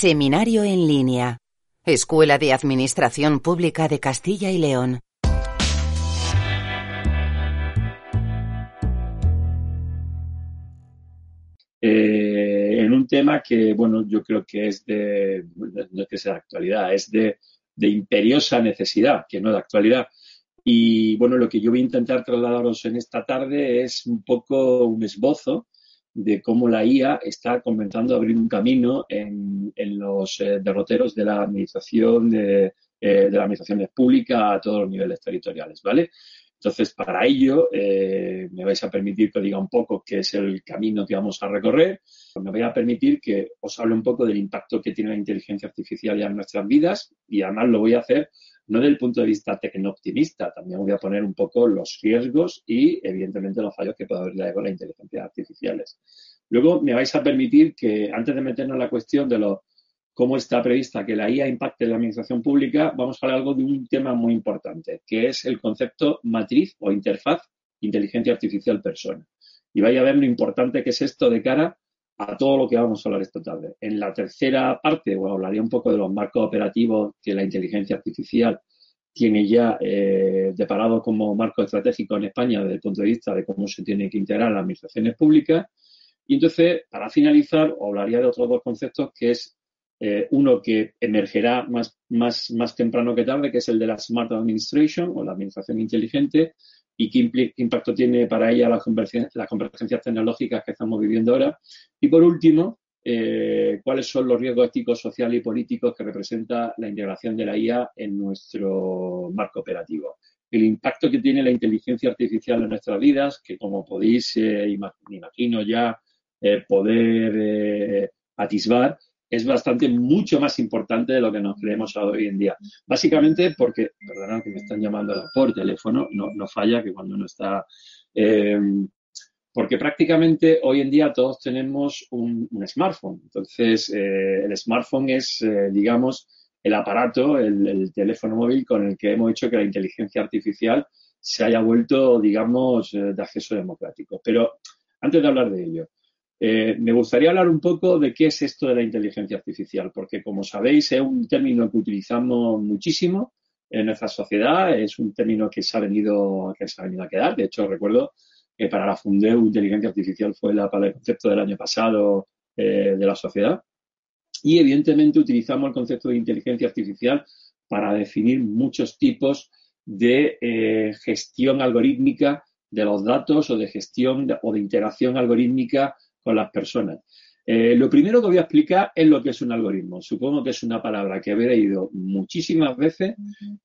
Seminario en línea. Escuela de Administración Pública de Castilla y León. Eh, en un tema que, bueno, yo creo que es de, no es que sea de actualidad, es de, de imperiosa necesidad, que no de actualidad. Y bueno, lo que yo voy a intentar trasladaros en esta tarde es un poco un esbozo de cómo la IA está comenzando a abrir un camino en, los eh, derroteros de la administración de, eh, de, la administración pública a todos los niveles territoriales, ¿vale? Entonces, para ello, eh, me vais a permitir que diga un poco qué es el camino que vamos a recorrer. Me voy a permitir que os hable un poco del impacto que tiene la inteligencia artificial ya en nuestras vidas y además lo voy a hacer no desde el punto de vista tecno-optimista, también voy a poner un poco los riesgos y, evidentemente, los fallos que puede haber con las inteligencias artificiales. Luego, me vais a permitir que, antes de meternos en la cuestión de lo, cómo está prevista que la IA impacte en la administración pública, vamos a hablar algo de un tema muy importante, que es el concepto matriz o interfaz inteligencia artificial persona. Y vaya a ver lo importante que es esto de cara a todo lo que vamos a hablar esta tarde. En la tercera parte, bueno, hablaría un poco de los marcos operativos que la inteligencia artificial tiene ya eh, deparado como marco estratégico en España desde el punto de vista de cómo se tiene que integrar las administraciones públicas. Y entonces, para finalizar, hablaría de otros dos conceptos, que es eh, uno que emergerá más, más, más temprano que tarde, que es el de la Smart Administration o la administración inteligente, y qué impacto tiene para ella las convergencias, tecnológicas que estamos viviendo ahora. Y por último, eh, cuáles son los riesgos éticos, sociales y políticos que representa la integración de la IA en nuestro marco operativo. El impacto que tiene la inteligencia artificial en nuestras vidas, que como podéis, eh, imagino ya, eh, poder atisbar, es bastante mucho más importante de lo que nos creemos hoy en día. Básicamente porque, perdonad que me están llamando por teléfono, no, no falla que cuando no está. Eh, porque prácticamente hoy en día todos tenemos un, smartphone. Entonces, eh, el smartphone es, eh, digamos, el aparato, el, el, teléfono móvil con el que hemos hecho que la inteligencia artificial se haya vuelto, digamos, de acceso democrático. Pero antes de hablar de ello, eh, me gustaría hablar un poco de qué es esto de la inteligencia artificial, porque como sabéis es un término que utilizamos muchísimo en nuestra sociedad, es un término que se ha venido, que ha venido a quedar. De hecho, recuerdo que para la Fundeu inteligencia artificial fue el concepto del año pasado eh, de la sociedad. Y evidentemente utilizamos el concepto de inteligencia artificial para definir muchos tipos de eh, gestión algorítmica de los datos o de gestión o de integración algorítmica con las personas. Eh, lo primero que voy a explicar es lo que es un algoritmo. Supongo que es una palabra que he leído muchísimas veces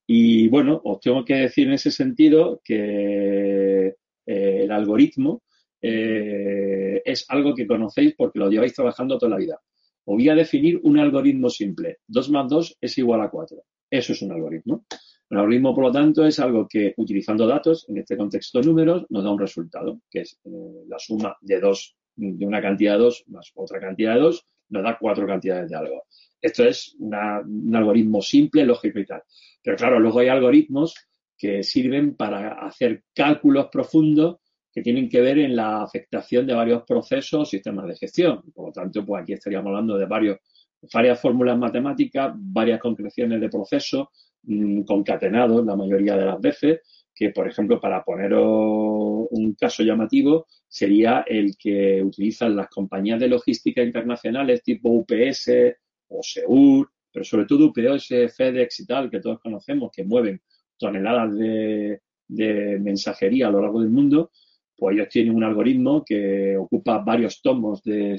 y bueno, os tengo que decir en ese sentido que eh, el algoritmo eh, es algo que conocéis porque lo lleváis trabajando toda la vida. Os voy a definir un algoritmo simple. 2 más 2 es igual a 4. Eso es un algoritmo. Un algoritmo, por lo tanto, es algo que utilizando datos, en este contexto números, nos da un resultado, que es la suma de dos de una cantidad de dos más otra cantidad de dos, nos da cuatro cantidades de algo. Esto es un algoritmo simple, lógico y tal. Pero claro, luego hay algoritmos que sirven para hacer cálculos profundos que tienen que ver en la afectación de varios procesos o sistemas de gestión. Por lo tanto, pues aquí estaríamos hablando de varios, varias fórmulas matemáticas, varias concreciones de procesos mm, concatenados la mayoría de las veces, que, por ejemplo, para poneros un caso llamativo, sería el que utilizan las compañías de logística internacionales tipo UPS o Seur, pero sobre todo UPS, FedEx y tal, que todos conocemos, que mueven toneladas de, mensajería a lo largo del mundo, pues ellos tienen un algoritmo que ocupa varios tomos de,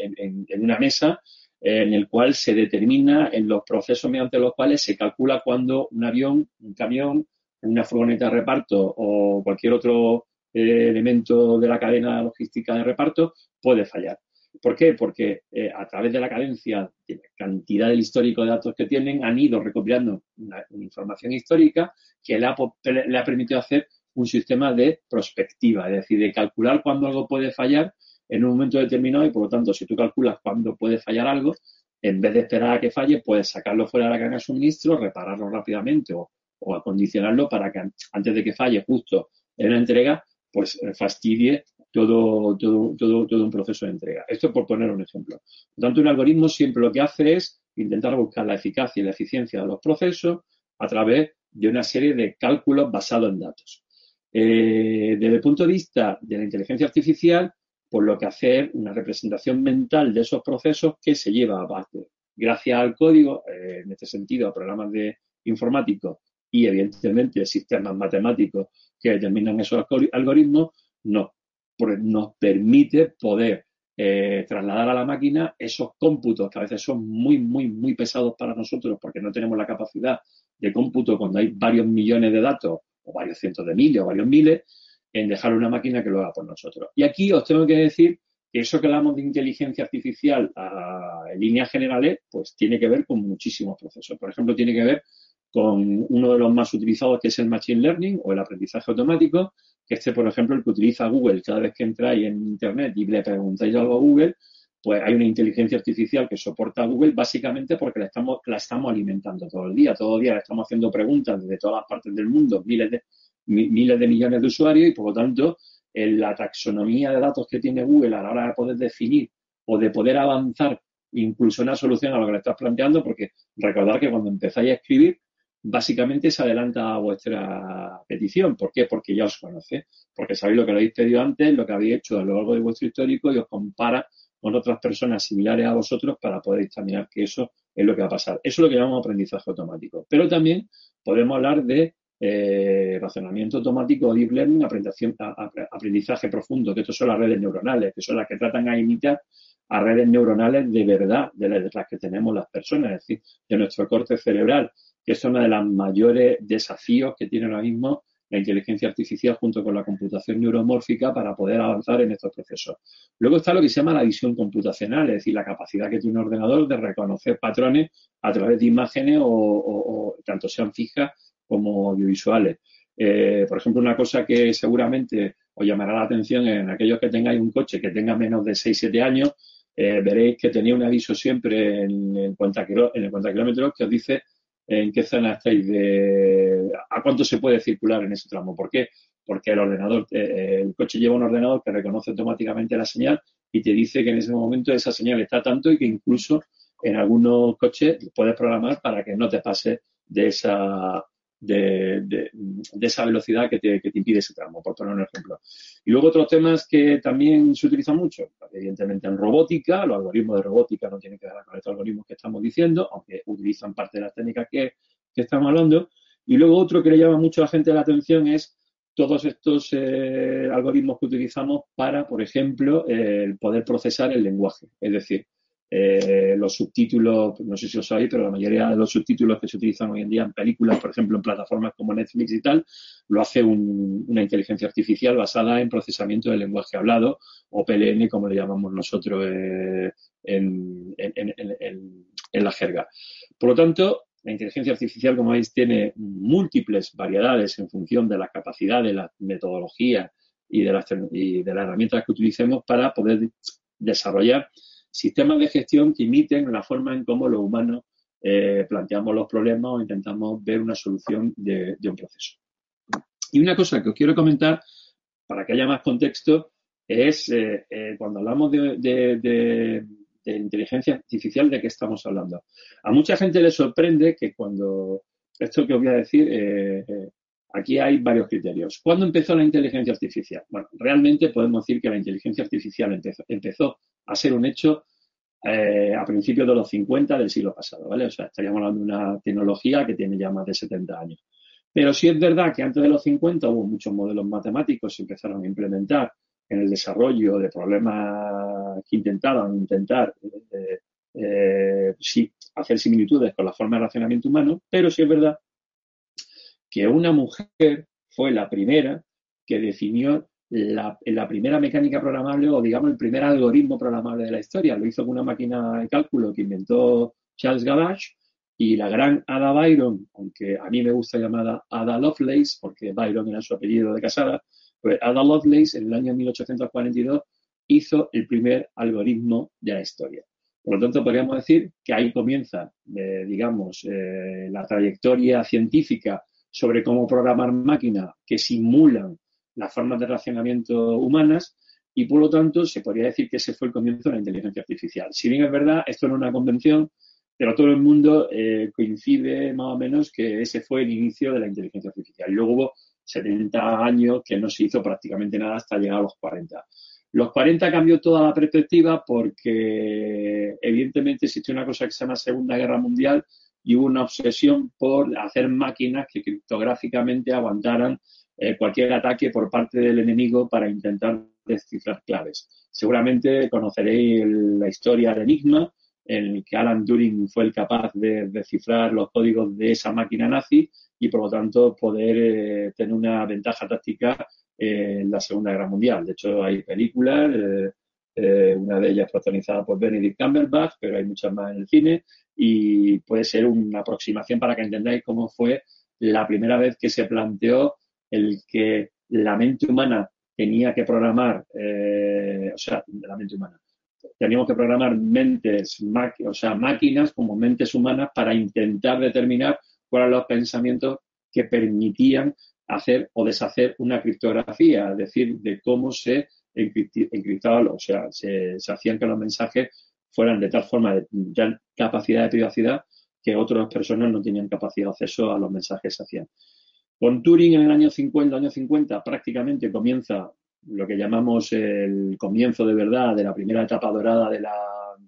en una mesa en el cual se determina en los procesos mediante los cuales se calcula cuando un avión, un camión, una furgoneta de reparto o cualquier otro eh, elemento de la cadena logística de reparto puede fallar. ¿Por qué? Porque eh, a través de la cadencia, de la cantidad del histórico de datos que tienen, han ido recopilando una, información histórica que le ha, le ha permitido hacer un sistema de prospectiva, es decir, de calcular cuándo algo puede fallar en un momento determinado y por lo tanto, si tú calculas cuándo puede fallar algo, en vez de esperar a que falle, puedes sacarlo fuera de la cadena de suministro, repararlo rápidamente o, acondicionarlo para que antes de que falle justo en la entrega, pues eh, fastidie todo, todo, todo, todo un proceso de entrega. Esto por poner un ejemplo. Por tanto, un algoritmo siempre lo que hace es intentar buscar la eficacia y la eficiencia de los procesos a través de una serie de cálculos basados en datos. Eh, desde el punto de vista de la inteligencia artificial, por lo que hacer una representación mental de esos procesos que se lleva a base, gracias al código, eh, en este sentido, a programas de informáticos y evidentemente sistemas matemáticos que determinan esos algoritmos, nos, nos permite poder eh, trasladar a la máquina esos cómputos que a veces son muy, muy, muy pesados para nosotros porque no tenemos la capacidad de cómputo cuando hay varios millones de datos o varios cientos de miles o varios miles, en dejar una máquina que lo haga por nosotros. Y aquí os tengo que decir que eso que hablamos de inteligencia artificial en líneas generales, pues tiene que ver con muchísimos procesos. Por ejemplo, tiene que ver con uno de los más utilizados que es el Machine Learning o el aprendizaje automático, que este, por ejemplo, el que utiliza Google cada vez que entráis en Internet y le preguntáis algo a Google, pues hay una inteligencia artificial que soporta a Google básicamente porque la estamos, la estamos alimentando todo el día. Todo el día le estamos haciendo preguntas desde todas las partes del mundo, miles de, miles de millones de usuarios y por lo tanto en la taxonomía de datos que tiene Google a la hora de poder definir o de poder avanzar incluso una solución a lo que le estás planteando, porque recordar que cuando empezáis a escribir, básicamente se adelanta a vuestra petición. ¿Por qué? Porque ya os conoce, porque sabéis lo que habéis pedido antes, lo que habéis hecho a lo largo de vuestro histórico y os compara con otras personas similares a vosotros para poder examinar que eso es lo que va a pasar. Eso es lo que llamamos aprendizaje automático. Pero también podemos hablar de eh, razonamiento automático deep learning, aprendizaje profundo, que estos son las redes neuronales, que son las que tratan a imitar a redes neuronales de verdad, de las que tenemos las personas, es decir, de nuestro corte cerebral, que es uno de los mayores desafíos que tiene ahora mismo la inteligencia artificial junto con la computación neuromórfica para poder avanzar en estos procesos. Luego está lo que se llama la visión computacional, es decir, la capacidad que tiene un ordenador de reconocer patrones a través de imágenes o, tanto sean fijas como audiovisuales. Eh, por ejemplo, una cosa que seguramente os llamará la atención en aquellos que tengáis un coche que tenga menos de 6-7 años, eh, veréis que tenía un aviso siempre en, el cuenta, kilómetros que os dice en qué zona estáis de a cuánto se puede circular en ese tramo. ¿Por qué? Porque el ordenador, eh, el coche lleva un ordenador que reconoce automáticamente la señal y te dice que en ese momento esa señal está tanto y que incluso en algunos coches puedes programar para que no te pase de esa de, esa velocidad que te, impide ese tramo, por poner un ejemplo. Y luego otros temas que también se utilizan mucho, evidentemente en robótica, los algoritmos de robótica no tienen que ver con estos algoritmos que estamos diciendo, aunque utilizan parte de las técnicas que, estamos hablando. Y luego otro que le llama mucho a la gente la atención es todos estos eh, algoritmos que utilizamos para, por ejemplo, el poder procesar el lenguaje. Es decir, eh, los subtítulos, no sé si lo sabéis, pero la mayoría de los subtítulos que se utilizan hoy en día en películas, por ejemplo, en plataformas como Netflix y tal, lo hace una inteligencia artificial basada en procesamiento del lenguaje hablado, o PLN, como le llamamos nosotros eh, en, la jerga. Por lo tanto, la inteligencia artificial, como veis, tiene múltiples variedades en función de la capacidad de la metodología y de las, y de las herramientas que utilicemos para poder desarrollar sistemas de gestión que imiten la forma en cómo los humanos eh, planteamos los problemas o intentamos ver una solución de, un proceso. Y una cosa que os quiero comentar, para que haya más contexto, es eh, eh, cuando hablamos de, inteligencia artificial, ¿de qué estamos hablando? A mucha gente le sorprende que cuando, esto que os voy a decir, aquí hay varios criterios. ¿Cuándo empezó la inteligencia artificial? Bueno, realmente podemos decir que la inteligencia artificial empezó a ser un hecho eh, a principios de los 50 del siglo pasado, ¿vale? O sea, estaríamos hablando de una tecnología que tiene ya más de 70 años. Pero sí es verdad que antes de los 50 hubo muchos modelos matemáticos que se empezaron a implementar en el desarrollo de problemas que intentaban intentar eh, eh, sí, hacer similitudes con la forma de racionamiento humano, pero sí es verdad que una mujer fue la primera que definió la, la, primera mecánica programable o, digamos, el primer algoritmo programable de la historia. Lo hizo con una máquina de cálculo que inventó Charles Babbage y la gran Ada Byron, aunque a mí me gusta llamada Ada Lovelace, porque Byron era su apellido de casada, pues Ada Lovelace en el año 1842 hizo el primer algoritmo de la historia. Por lo tanto, podríamos decir que ahí comienza, eh, digamos, eh, la trayectoria científica sobre cómo programar máquinas que simulan las formas de racionamiento humanas y por lo tanto se podría decir que ese fue el comienzo de la inteligencia artificial. Si bien es verdad, esto no es una convención, pero todo el mundo eh, coincide más o menos que ese fue el inicio de la inteligencia artificial. Luego hubo 70 años que no se hizo prácticamente nada hasta llegar a los 40. Los 40 cambió toda la perspectiva porque evidentemente existió una cosa que se llama Segunda Guerra Mundial y hubo una obsesión por hacer máquinas que criptográficamente aguantaran eh, cualquier ataque por parte del enemigo para intentar descifrar claves. Seguramente conoceréis la historia de Enigma, en el que Alan Turing fue el capaz de descifrar los códigos de esa máquina nazi y por lo tanto poder eh, tener una ventaja táctica en la Segunda Guerra Mundial. De hecho, hay películas, eh, una de ellas protagonizada por Benedict Cumberbatch, pero hay muchas más en el cine y puede ser una aproximación para que entendáis cómo fue la primera vez que se planteó el que la mente humana tenía que programar, eh, o sea, la mente humana, teníamos que programar mentes, o sea, máquinas como mentes humanas para intentar determinar cuáles eran los pensamientos que permitían hacer o deshacer una criptografía, es decir, de cómo se encriptaban, o sea, se, se hacían que los mensajes fueran de tal forma de ya capacidad de privacidad que otras personas no tenían capacidad de acceso a los mensajes que hacían. Con Turing en el año 50, año 50 prácticamente comienza lo que llamamos el comienzo de verdad de la primera etapa dorada de la,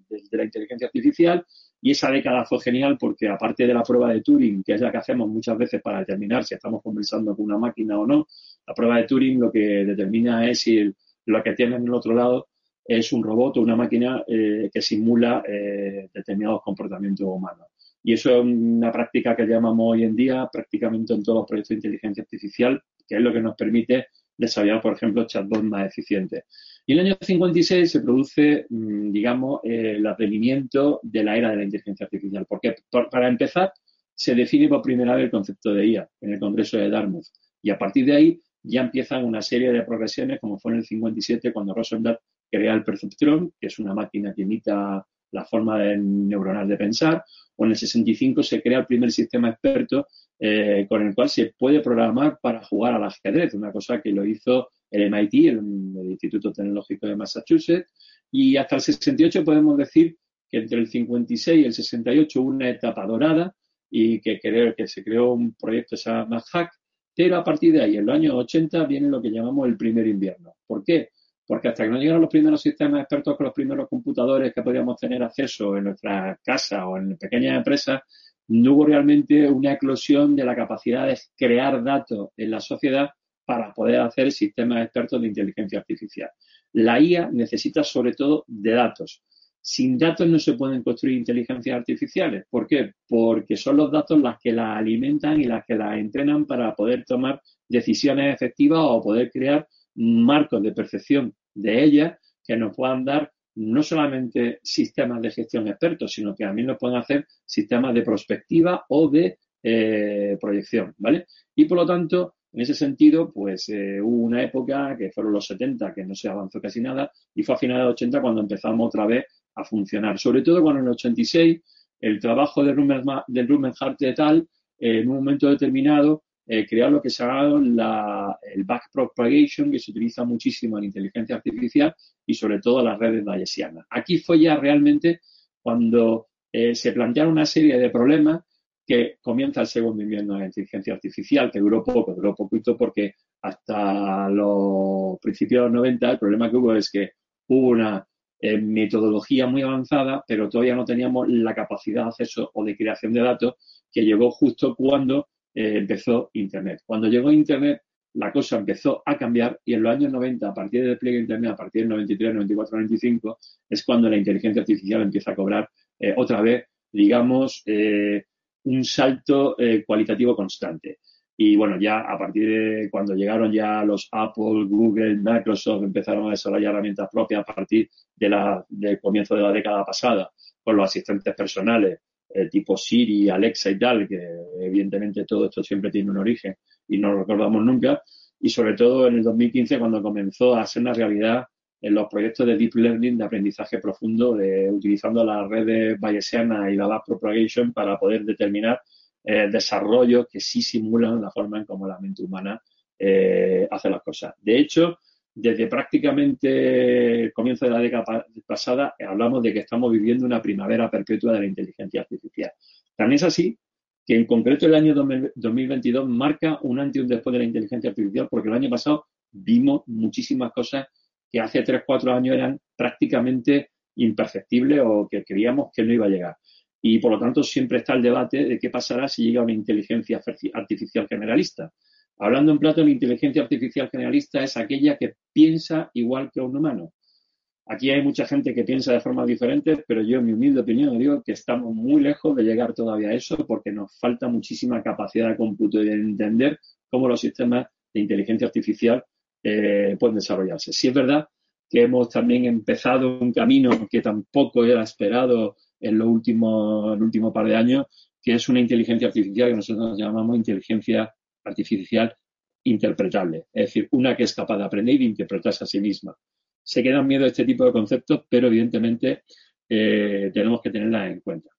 de, la inteligencia artificial y esa década fue genial porque aparte de la prueba de Turing, que es la que hacemos muchas veces para determinar si estamos conversando con una máquina o no, la prueba de Turing lo que determina es si lo que tiene en el otro lado es un robot o una máquina eh, que simula eh, determinados comportamientos humanos. Y eso es una práctica que llamamos hoy en día prácticamente en todos los proyectos de inteligencia artificial, que es lo que nos permite desarrollar, por ejemplo, chatbots más eficientes. Y en el año 56 se produce, mm, digamos, el advenimiento de la era de la inteligencia artificial. Porque, para empezar, se define por primera vez el concepto de IA en el Congreso de Dartmouth. Y a partir de ahí ya empiezan una serie de progresiones, como fue en el 57 cuando Rosenberg crea el perceptrón, que es una máquina que imita la forma neuronal de pensar, o en el 65 se crea el primer sistema experto eh, con el cual se puede programar para jugar al ajedrez, una cosa que lo hizo el MIT, el, Instituto Tecnológico de Massachusetts, y hasta el 68 podemos decir que entre el 56 y el 68 hubo una etapa dorada y que, creo, que se creó un proyecto se llama Hack, pero a partir de ahí, en los años 80, viene lo que llamamos el primer invierno. ¿Por qué? Porque hasta que no llegaron los primeros sistemas expertos con los primeros computadores que podíamos tener acceso en nuestra casa o en pequeñas empresas, no hubo realmente una eclosión de la capacidad de crear datos en la sociedad para poder hacer sistemas expertos de inteligencia artificial. La IA necesita sobre todo de datos. Sin datos no se pueden construir inteligencias artificiales. ¿Por qué? Porque son los datos las que las alimentan y las que las entrenan para poder tomar decisiones efectivas o poder crear marcos de percepción de ellas que nos puedan dar no solamente sistemas de gestión expertos, sino que también nos pueden hacer sistemas de prospectiva o de eh, proyección, ¿vale? Y por lo tanto, en ese sentido, pues eh, hubo una época que fueron los 70 que no se avanzó casi nada y fue a finales de 80 cuando empezamos otra vez a funcionar. Sobre todo cuando en el 86 el trabajo de Rumenhart de tal, en un momento determinado, eh, crear lo que se llama el backpropagation, que se utiliza muchísimo en inteligencia artificial y sobre todo las redes bayesianas. Aquí fue ya realmente cuando eh, se plantearon una serie de problemas que comienza el segundo invierno de la inteligencia artificial, que duró poco, duró poquito porque hasta los principios de los 90 el problema que hubo es que hubo una eh, metodología muy avanzada, pero todavía no teníamos la capacidad de acceso o de creación de datos que llegó justo cuando eh, empezó Internet. Cuando llegó Internet, la cosa empezó a cambiar y en los años 90, a partir del despliegue de Internet, a partir del 93, 94, 95, es cuando la inteligencia artificial empieza a cobrar eh, otra vez, digamos, eh, un salto cualitativo constante. Y bueno, ya a partir de cuando llegaron ya los Apple, Google, Microsoft, empezaron a desarrollar herramientas propias a partir de la, del comienzo de la década pasada, con los asistentes personales, eh, tipo Siri, Alexa y tal, que evidentemente todo esto siempre tiene un origen y no lo recordamos nunca. Y sobre todo en el 2015, cuando comenzó a ser una realidad en los proyectos de Deep Learning, de aprendizaje profundo, utilizando las redes bayesianas y la backpropagation para poder determinar eh, desarrollos que sí simulan la forma en cómo la mente humana eh, hace las cosas. De hecho, desde prácticamente el comienzo de la década pasada hablamos de que estamos viviendo una primavera perpetua de la inteligencia artificial. También es así que en concreto el año 2022 marca un antes y un después de la inteligencia artificial porque el año pasado vimos muchísimas cosas que hace 3, 4 años eran prácticamente imperceptibles o que creíamos que no iba a llegar. Y por lo tanto siempre está el debate de qué pasará si llega una inteligencia artificial generalista. Hablando en plato, la inteligencia artificial generalista es aquella que piensa igual que un humano. Aquí hay mucha gente que piensa de formas diferentes, pero yo, en mi humilde opinión, digo que estamos muy lejos de llegar todavía a eso porque nos falta muchísima capacidad de cómputo y de entender cómo los sistemas de inteligencia artificial eh, pueden desarrollarse. Si es verdad que hemos también empezado un camino que tampoco era esperado en lo último, el último par de años, que es una inteligencia artificial que nosotros llamamos inteligencia artificial interpretable, es decir, una que es capaz de aprender y de interpretarse a sí misma. Se quedan miedo a este tipo de conceptos, pero evidentemente eh, tenemos que tenerlas en cuenta.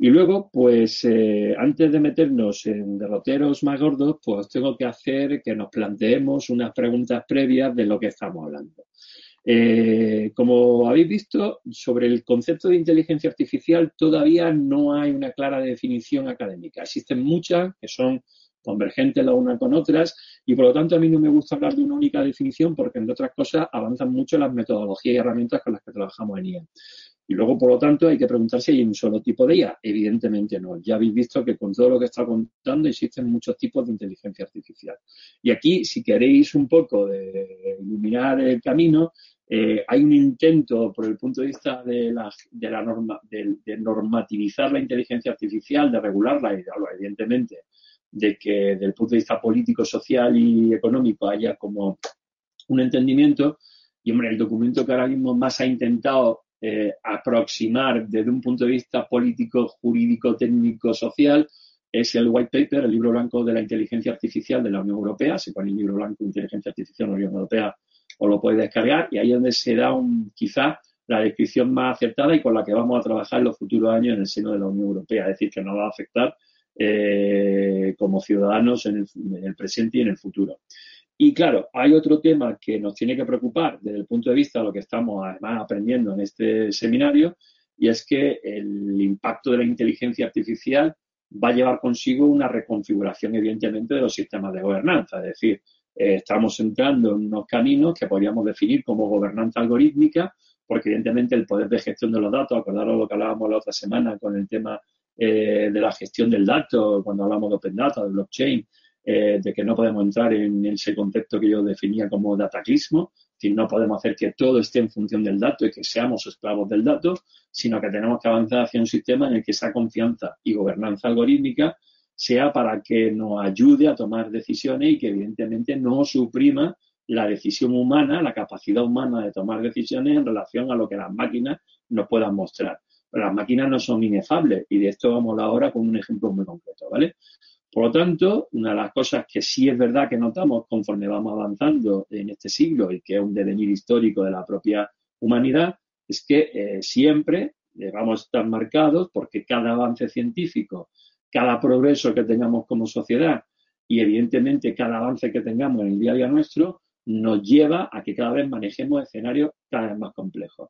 Y luego, pues eh, antes de meternos en derroteros más gordos, pues tengo que hacer que nos planteemos unas preguntas previas de lo que estamos hablando. Eh, como habéis visto, sobre el concepto de inteligencia artificial todavía no hay una clara definición académica. Existen muchas que son convergentes la una con otras y por lo tanto a mí no me gusta hablar de una única definición porque entre otras cosas avanzan mucho las metodologías y herramientas con las que trabajamos en IA. Y luego, por lo tanto, hay que preguntar si hay un solo tipo de IA. Evidentemente no. Ya habéis visto que con todo lo que está contando existen muchos tipos de inteligencia artificial. Y aquí, si queréis un poco de iluminar el camino, eh, hay un intento, por el punto de vista de la, de la norma, de, de, normativizar la inteligencia artificial, de regularla, y evidentemente, de que desde el punto de vista político, social y económico haya como un entendimiento. Y, hombre, el documento que ahora mismo más ha intentado eh, aproximar desde un punto de vista político, jurídico, técnico, social, es el white paper, el libro blanco de la inteligencia artificial de la Unión Europea. Se pone el libro blanco de inteligencia artificial de la Unión Europea o lo puede descargar y ahí es donde se da un, quizá la descripción más acertada y con la que vamos a trabajar en los futuros años en el seno de la Unión Europea. Es decir, que nos va a afectar eh, como ciudadanos en el, presente y en el futuro. Y claro, hay otro tema que nos tiene que preocupar desde el punto de vista de lo que estamos además aprendiendo en este seminario, y es que el impacto de la inteligencia artificial va a llevar consigo una reconfiguración, evidentemente, de los sistemas de gobernanza. Es decir, eh, estamos entrando en unos caminos que podríamos definir como gobernanza algorítmica, porque evidentemente el poder de gestión de los datos, acordaros lo que hablábamos la otra semana con el tema eh, de la gestión del dato, cuando hablamos de Open Data, de blockchain, eh, de que no podemos entrar en ese concepto que yo definía como dataclismo, es no podemos hacer que todo esté en función del dato y que seamos esclavos del dato, sino que tenemos que avanzar hacia un sistema en el que esa confianza y gobernanza algorítmica sea para que nos ayude a tomar decisiones y que evidentemente no suprima la decisión humana, la capacidad humana de tomar decisiones en relación a lo que las máquinas nos puedan mostrar las máquinas no son inefables y de esto vamos ahora con un ejemplo muy concreto, ¿vale? Por lo tanto, una de las cosas que sí es verdad que notamos conforme vamos avanzando en este siglo y que es un devenir histórico de la propia humanidad, es que eh, siempre vamos a estar marcados porque cada avance científico, cada progreso que tengamos como sociedad y evidentemente cada avance que tengamos en el día a día nuestro nos lleva a que cada vez manejemos escenarios cada vez más complejos.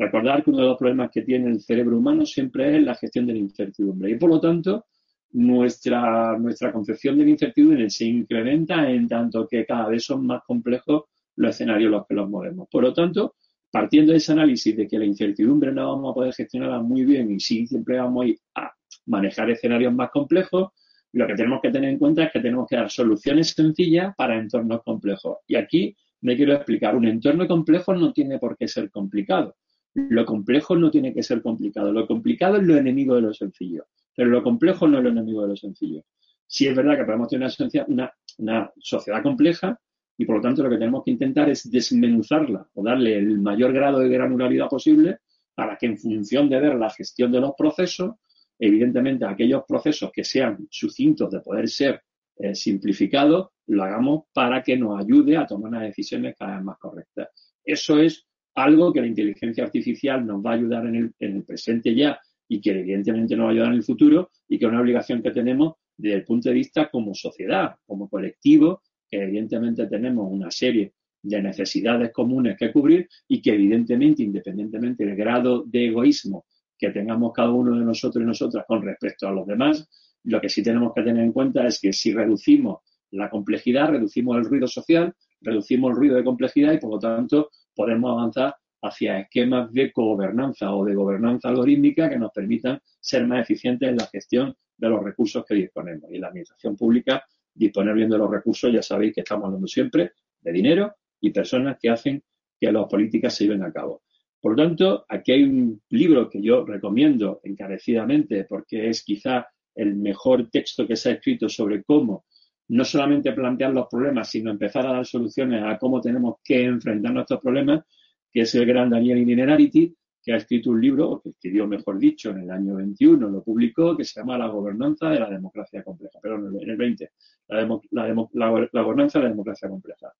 Recordar que uno de los problemas que tiene el cerebro humano siempre es la gestión de la incertidumbre y por lo tanto nuestra, nuestra concepción de la incertidumbre se incrementa en tanto que cada vez son más complejos los escenarios en los que los movemos. Por lo tanto, partiendo de ese análisis de que la incertidumbre no vamos a poder gestionarla muy bien y sí siempre vamos a manejar escenarios más complejos, lo que tenemos que tener en cuenta es que tenemos que dar soluciones sencillas para entornos complejos. Y aquí me quiero explicar, un entorno complejo no tiene por qué ser complicado. Lo complejo no tiene que ser complicado. Lo complicado es lo enemigo de lo sencillo. Pero lo complejo no es lo enemigo de lo sencillo. Sí es verdad que podemos tener una, una sociedad compleja y por lo tanto lo que tenemos que intentar es desmenuzarla o darle el mayor grado de granularidad posible para que en función de ver la gestión de los procesos, evidentemente aquellos procesos que sean sucintos de poder ser eh, simplificados, lo hagamos para que nos ayude a tomar unas decisiones cada vez más correctas. Eso es algo que la inteligencia artificial nos va a ayudar en el, en el presente ya y que evidentemente nos va a ayudar en el futuro y que es una obligación que tenemos desde el punto de vista como sociedad, como colectivo, que evidentemente tenemos una serie de necesidades comunes que cubrir y que evidentemente, independientemente del grado de egoísmo que tengamos cada uno de nosotros y nosotras con respecto a los demás, lo que sí tenemos que tener en cuenta es que si reducimos la complejidad, reducimos el ruido social, reducimos el ruido de complejidad y por lo tanto podemos avanzar hacia esquemas de gobernanza o de gobernanza algorítmica que nos permitan ser más eficientes en la gestión de los recursos que disponemos. Y la administración pública, disponer bien de los recursos, ya sabéis que estamos hablando siempre de dinero y personas que hacen que las políticas se lleven a cabo. Por lo tanto, aquí hay un libro que yo recomiendo encarecidamente porque es quizá el mejor texto que se ha escrito sobre cómo no solamente plantear los problemas, sino empezar a dar soluciones a cómo tenemos que enfrentar nuestros problemas, que es el gran Daniel Linearity, que ha escrito un libro, o que escribió, mejor dicho, en el año 21, lo publicó, que se llama La gobernanza de la democracia compleja, perdón, en el 20, la, gobernanza de la democracia compleja.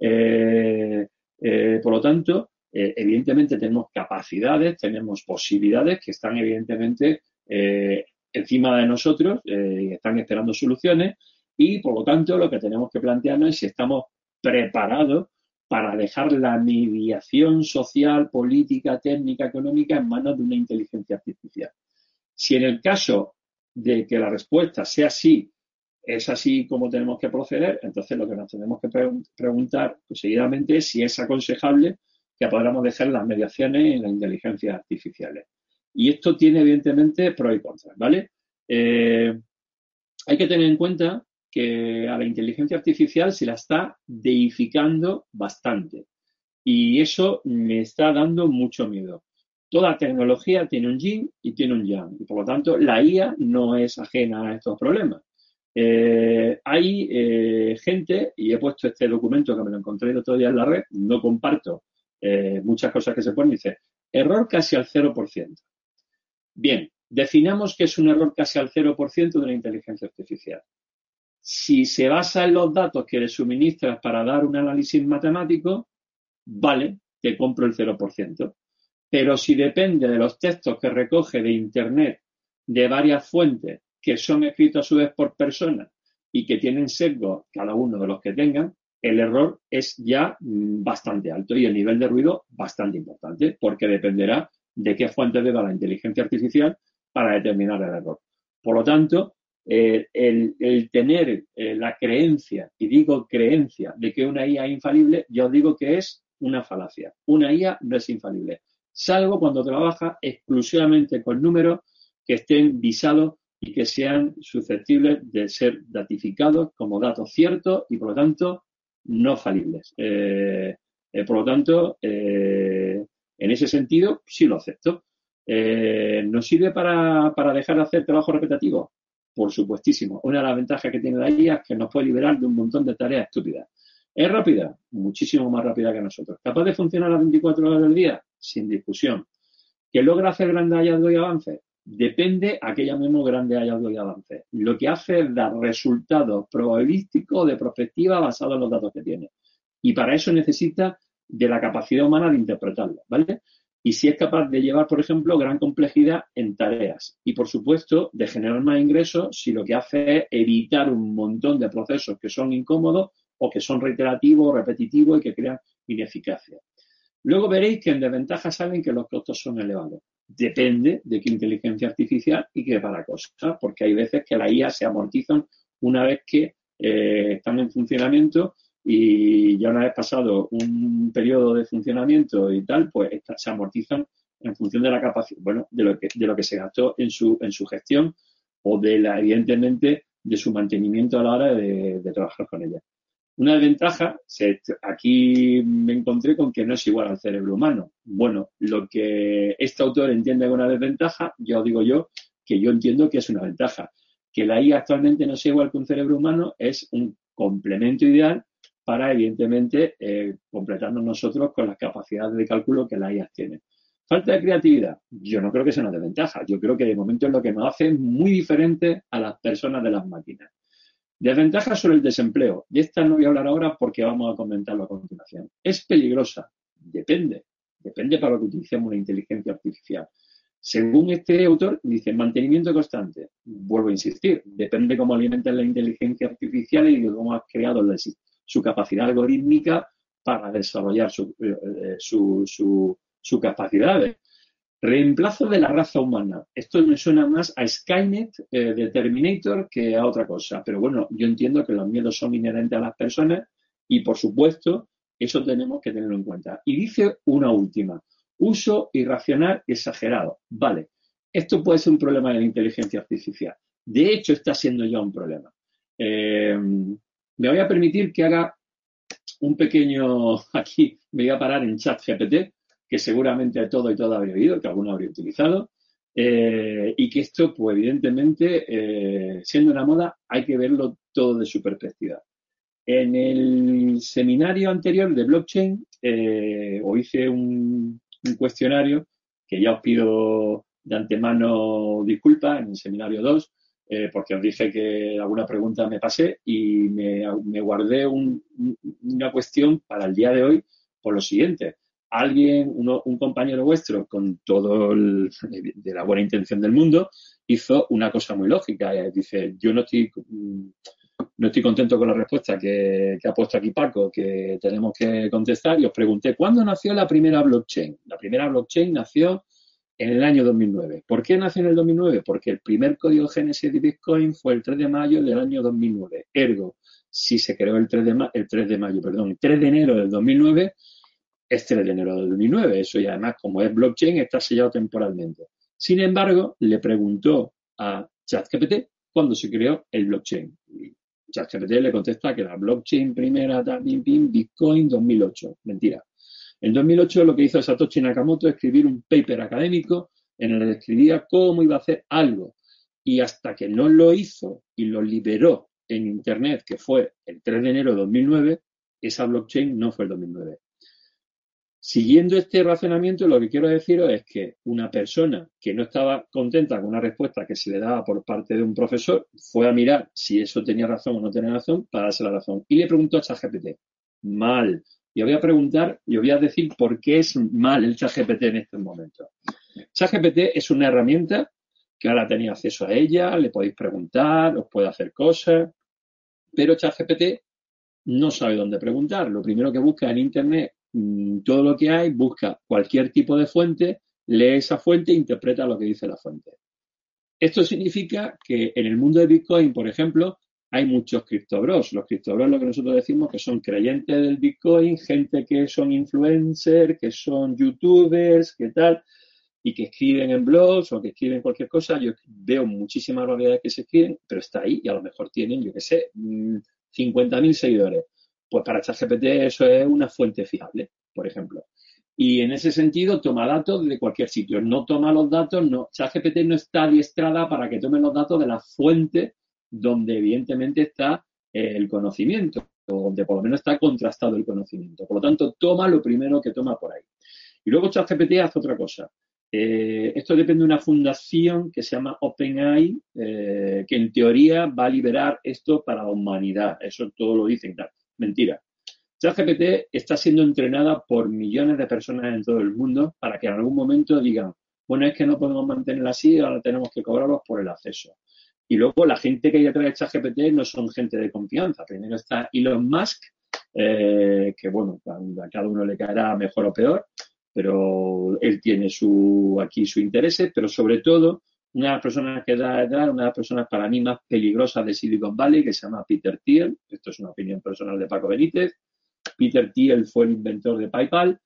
Eh, eh, por lo tanto, eh, evidentemente tenemos capacidades, tenemos posibilidades que están evidentemente encima de nosotros, están esperando soluciones y por lo tanto, lo que tenemos que plantearnos es si estamos preparados para dejar la mediación social, política, técnica, económica en manos de una inteligencia artificial. Si en el caso de que la respuesta sea sí, es así como tenemos que proceder, entonces lo que nos tenemos que preguntar pues, seguidamente es si es aconsejable que podamos dejar las mediaciones en la inteligencia artificiales. Y esto tiene evidentemente pros y contras, ¿vale? Eh, hay que tener en cuenta que a la inteligencia artificial se la está deificando bastante. Y eso me está dando mucho miedo. Toda tecnología tiene un yin y tiene un yang. Y por lo tanto, la IA no es ajena a estos problemas. Eh, hay eh, gente, y he puesto este documento que me lo encontré el otro día en la red, no comparto eh, muchas cosas que se ponen, dice, error casi al 0%. Bien, definamos que es un error casi al 0% de la inteligencia artificial. Si se basa en los datos que le suministras para dar un análisis matemático, vale, te compro el 0%. Pero si depende de los textos que recoge de Internet de varias fuentes que son escritos a su vez por personas y que tienen sesgo cada uno de los que tengan, el error es ya mm, bastante alto y el nivel de ruido bastante importante, porque dependerá de qué fuente deba la inteligencia artificial para determinar el error. Por lo tanto, eh, el, tener eh, la creencia, y digo creencia, de que una IA es infalible, yo digo que es una falacia. Una IA no es infalible, salvo cuando trabaja exclusivamente con números que estén visados y que sean susceptibles de ser datificados como datos ciertos y, por lo tanto, no falibles. Eh, por lo tanto, en ese sentido, sí lo acepto. ¿Nos sirve para, para dejar de hacer trabajo repetitivo? Por supuestísimo. Una de las ventajas que tiene la IA es que nos puede liberar de un montón de tareas estúpidas. ¿Es rápida? Muchísimo más rápida que nosotros. ¿Capaz de funcionar las 24 horas del día? Sin discusión. ¿Que logra hacer grandes hallazgos y avances? Depende a qué llamemos grandes hallazgos y avances. Lo que hace es dar resultados probabilísticos de prospectiva basados en los datos que tiene. Y para eso necesita de la capacidad humana de interpretarlo, ¿vale? Y si es capaz de llevar, por ejemplo, gran complejidad en tareas. Y, por supuesto, de generar más ingresos si lo que hace es evitar un montón de procesos que son incómodos o que son reiterativos, repetitivos y que crean ineficacia. Luego veréis que en desventaja saben que los costos son elevados. Depende de qué inteligencia artificial y qué para cosas, porque hay veces que la IA se amortizan una vez que eh, están en funcionamiento y ya una vez pasado un periodo de funcionamiento y tal, pues se amortizan en función de la capacidad, bueno, de lo que, de lo que se gastó en su, en su gestión o de la, evidentemente, de su mantenimiento a la hora de, trabajar con ella. Una desventaja, aquí me encontré con que no es igual al cerebro humano. Bueno, lo que este autor entiende como una desventaja, yo digo yo que yo entiendo que es una ventaja. Que la IA actualmente no sea igual que un cerebro humano es un complemento ideal para, evidentemente, eh, completarnos nosotros con las capacidades de cálculo que la IA tiene. Falta de creatividad. Yo no creo que sea una desventaja. Yo creo que de momento es lo que nos hace muy diferente a las personas de las máquinas. Desventaja sobre el desempleo. Y esta no voy a hablar ahora porque vamos a comentarlo a continuación. ¿Es peligrosa? Depende. Depende para lo que utilicemos una inteligencia artificial. Según este autor, dice mantenimiento constante. Vuelvo a insistir, depende cómo alimentas la inteligencia artificial y cómo has creado el, su capacidad algorítmica para desarrollar su, eh, su, capacidades. Reemplazo de la raza humana. Esto me suena más a Skynet eh, de Terminator que a otra cosa. Pero bueno, yo entiendo que los miedos son inherentes a las personas y, por supuesto, eso tenemos que tenerlo en cuenta. Y dice una última. Uso irracional exagerado. Vale. Esto puede ser un problema de la inteligencia artificial. De hecho, está siendo ya un problema. Eh, me voy a permitir que haga un pequeño, aquí me voy a parar en chat GPT, que seguramente todo y todo habría oído, que alguno habría utilizado, eh, y que esto, pues evidentemente, eh, siendo una moda, hay que verlo todo de su perspectiva. En el seminario anterior de blockchain, eh, os hice un, un, cuestionario que ya os pido de antemano disculpas en el seminario 2, eh, porque os dije que alguna pregunta me pasé y me, guardé una cuestión para el día de hoy por lo siguiente. Alguien, un compañero vuestro, con todo el, de la buena intención del mundo, hizo una cosa muy lógica. Eh, dice, yo no estoy, no estoy contento con la respuesta que, que ha puesto aquí Paco, que tenemos que contestar, y os pregunté, ¿cuándo nació la primera blockchain? La primera blockchain nació en el año 2009. ¿Por qué nació en el 2009? Porque el primer código génesis de Bitcoin fue el 3 de mayo del año 2009. Ergo, si se creó el 3 de, el 3 de mayo, perdón, el 3 de enero del 2009, es 3 de enero del 2009. Eso y además, como es blockchain, está sellado temporalmente. Sin embargo, le preguntó a ChatGPT cuándo se creó el blockchain. ChatGPT le contesta que la blockchain primera, Bitcoin 2008. Mentira. En 2008 lo que hizo Satoshi Nakamoto es escribir un paper académico en el que describía cómo iba a hacer algo. Y hasta que no lo hizo y lo liberó en Internet, que fue el 3 de enero de 2009, esa blockchain no fue el 2009. Siguiendo este razonamiento, lo que quiero deciros es que una persona que no estaba contenta con una respuesta que se le daba por parte de un profesor fue a mirar si eso tenía razón o no tenía razón para darse la razón. Y le preguntó a ChatGPT, mal, y voy a preguntar y voy a decir por qué es mal el ChatGPT en este momento. ChatGPT es una herramienta que ahora tenéis acceso a ella, le podéis preguntar, os puede hacer cosas, pero ChatGPT no sabe dónde preguntar. Lo primero que busca en Internet, mm, todo lo que hay, busca cualquier tipo de fuente, lee esa fuente e interpreta lo que dice la fuente. Esto significa que en el mundo de Bitcoin, por ejemplo, hay muchos criptobros. Los criptobros lo que nosotros decimos que son creyentes del Bitcoin, gente que son influencers, que son youtubers, que tal, y que escriben en blogs o que escriben cualquier cosa. Yo veo muchísimas variedades que se escriben, pero está ahí y a lo mejor tienen, yo qué sé, 50.000 mm, seguidores. Pues para ChatGPT eso es una fuente fiable, por ejemplo. Y en ese sentido toma datos de cualquier sitio. No toma los datos, no. ChatGPT no está adiestrada para que tome los datos de la fuente donde evidentemente está eh, el conocimiento, o donde por lo menos está contrastado el conocimiento. Por lo tanto, toma lo primero que toma por ahí. Y luego ChatGPT hace otra cosa. Eh, esto depende de una fundación que se llama OpenAI, eh, que en teoría va a liberar esto para la humanidad. Eso todo lo dicen. Mentira. ChatGPT está siendo entrenada por millones de personas en todo el mundo para que en algún momento digan, bueno, es que no podemos mantenerla así, ahora tenemos que cobrarlos por el acceso. Y luego la gente que hay detrás de ChatGPT no son gente de confianza. Primero está Elon Musk, eh, que bueno, a cada uno le caerá mejor o peor, pero él tiene su aquí su interés, pero sobre todo una de las personas que da detrás, una de las personas para mí más peligrosas de Silicon Valley, que se llama Peter Thiel, esto es una opinión personal de Paco Benítez. Peter Thiel fue el inventor de PayPal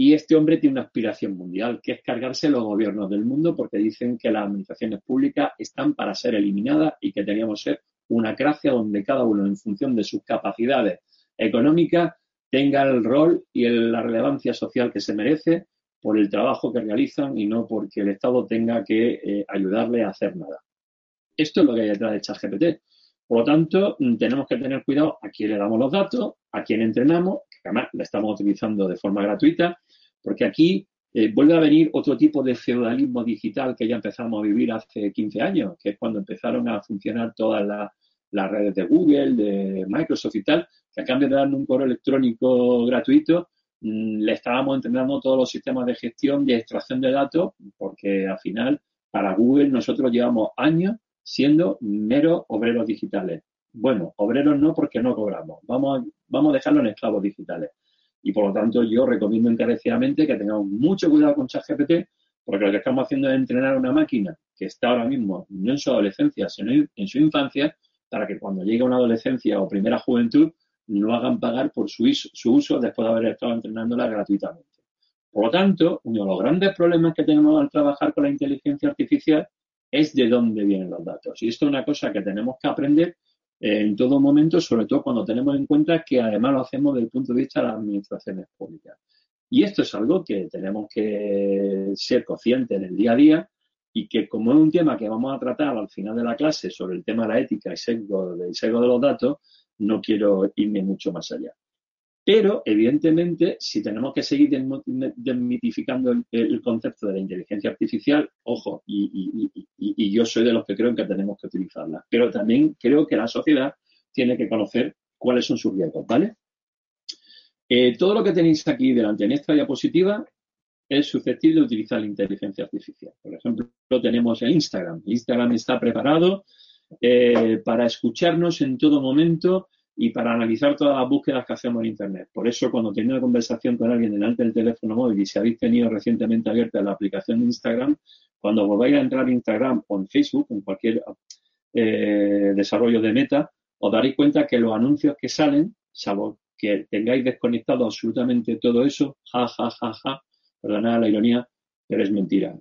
y este hombre tiene una aspiración mundial, que es cargarse los gobiernos del mundo, porque dicen que las administraciones públicas están para ser eliminadas y que teníamos ser una gracia donde cada uno, en función de sus capacidades económicas, tenga el rol y la relevancia social que se merece por el trabajo que realizan y no porque el Estado tenga que eh, ayudarle a hacer nada. Esto es lo que hay detrás de ChatGPT. Por lo tanto, tenemos que tener cuidado a quién le damos los datos, a quién entrenamos, que además la estamos utilizando de forma gratuita porque aquí eh, vuelve a venir otro tipo de feudalismo digital que ya empezamos a vivir hace 15 años, que es cuando empezaron a funcionar todas las redes de Google, de Microsoft y tal, que a cambio de darnos un correo electrónico gratuito, mm, le estábamos entrenando todos los sistemas de gestión y extracción de datos, porque al final, para Google, nosotros llevamos años siendo meros obreros digitales. Bueno, obreros no porque no cobramos, vamos a, vamos a dejarlo en esclavos digitales. Y por lo tanto, yo recomiendo encarecidamente que tengamos mucho cuidado con ChatGPT, porque lo que estamos haciendo es entrenar a una máquina que está ahora mismo no en su adolescencia, sino en su infancia, para que cuando llegue a una adolescencia o primera juventud no hagan pagar por su, su uso después de haber estado entrenándola gratuitamente. Por lo tanto, uno de los grandes problemas que tenemos al trabajar con la inteligencia artificial es de dónde vienen los datos. Y esto es una cosa que tenemos que aprender en todo momento, sobre todo cuando tenemos en cuenta que además lo hacemos desde el punto de vista de las administraciones públicas. Y esto es algo que tenemos que ser conscientes en el día a día y que como es un tema que vamos a tratar al final de la clase sobre el tema de la ética y sesgo, del sesgo de los datos, no quiero irme mucho más allá. Pero, evidentemente, si tenemos que seguir desmitificando el, concepto de la inteligencia artificial, ojo, y, yo soy de los que creo que tenemos que utilizarla. Pero también creo que la sociedad tiene que conocer cuáles son sus riesgos, ¿vale? Eh, todo lo que tenéis aquí delante en esta diapositiva es susceptible de utilizar la inteligencia artificial. Por ejemplo, tenemos en Instagram. Instagram está preparado eh, para escucharnos en todo momento y para analizar todas las búsquedas que hacemos en Internet. Por eso, cuando tengo una conversación con alguien delante del teléfono móvil y si habéis tenido recientemente abierta la aplicación de Instagram, cuando volváis a entrar en Instagram o en Facebook, en cualquier eh, desarrollo de meta, os daréis cuenta que los anuncios que salen, salvo que tengáis desconectado absolutamente todo eso, ja, ja, ja, ja, perdonad la ironía, pero es mentira.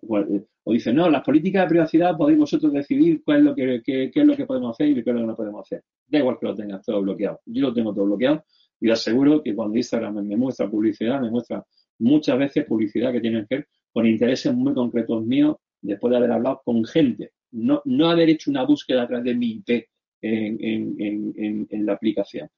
O dicen, no, las políticas de privacidad podéis vosotros decidir cuál es lo que, qué, es lo que podemos hacer y qué es lo que no podemos hacer. Da igual que lo tengas todo bloqueado. Yo lo tengo todo bloqueado y os aseguro que cuando Instagram me muestra publicidad, me muestra muchas veces publicidad que tiene que ver con intereses muy concretos míos después de haber hablado con gente. No, no haber hecho una búsqueda a través de mi IP en, la aplicación.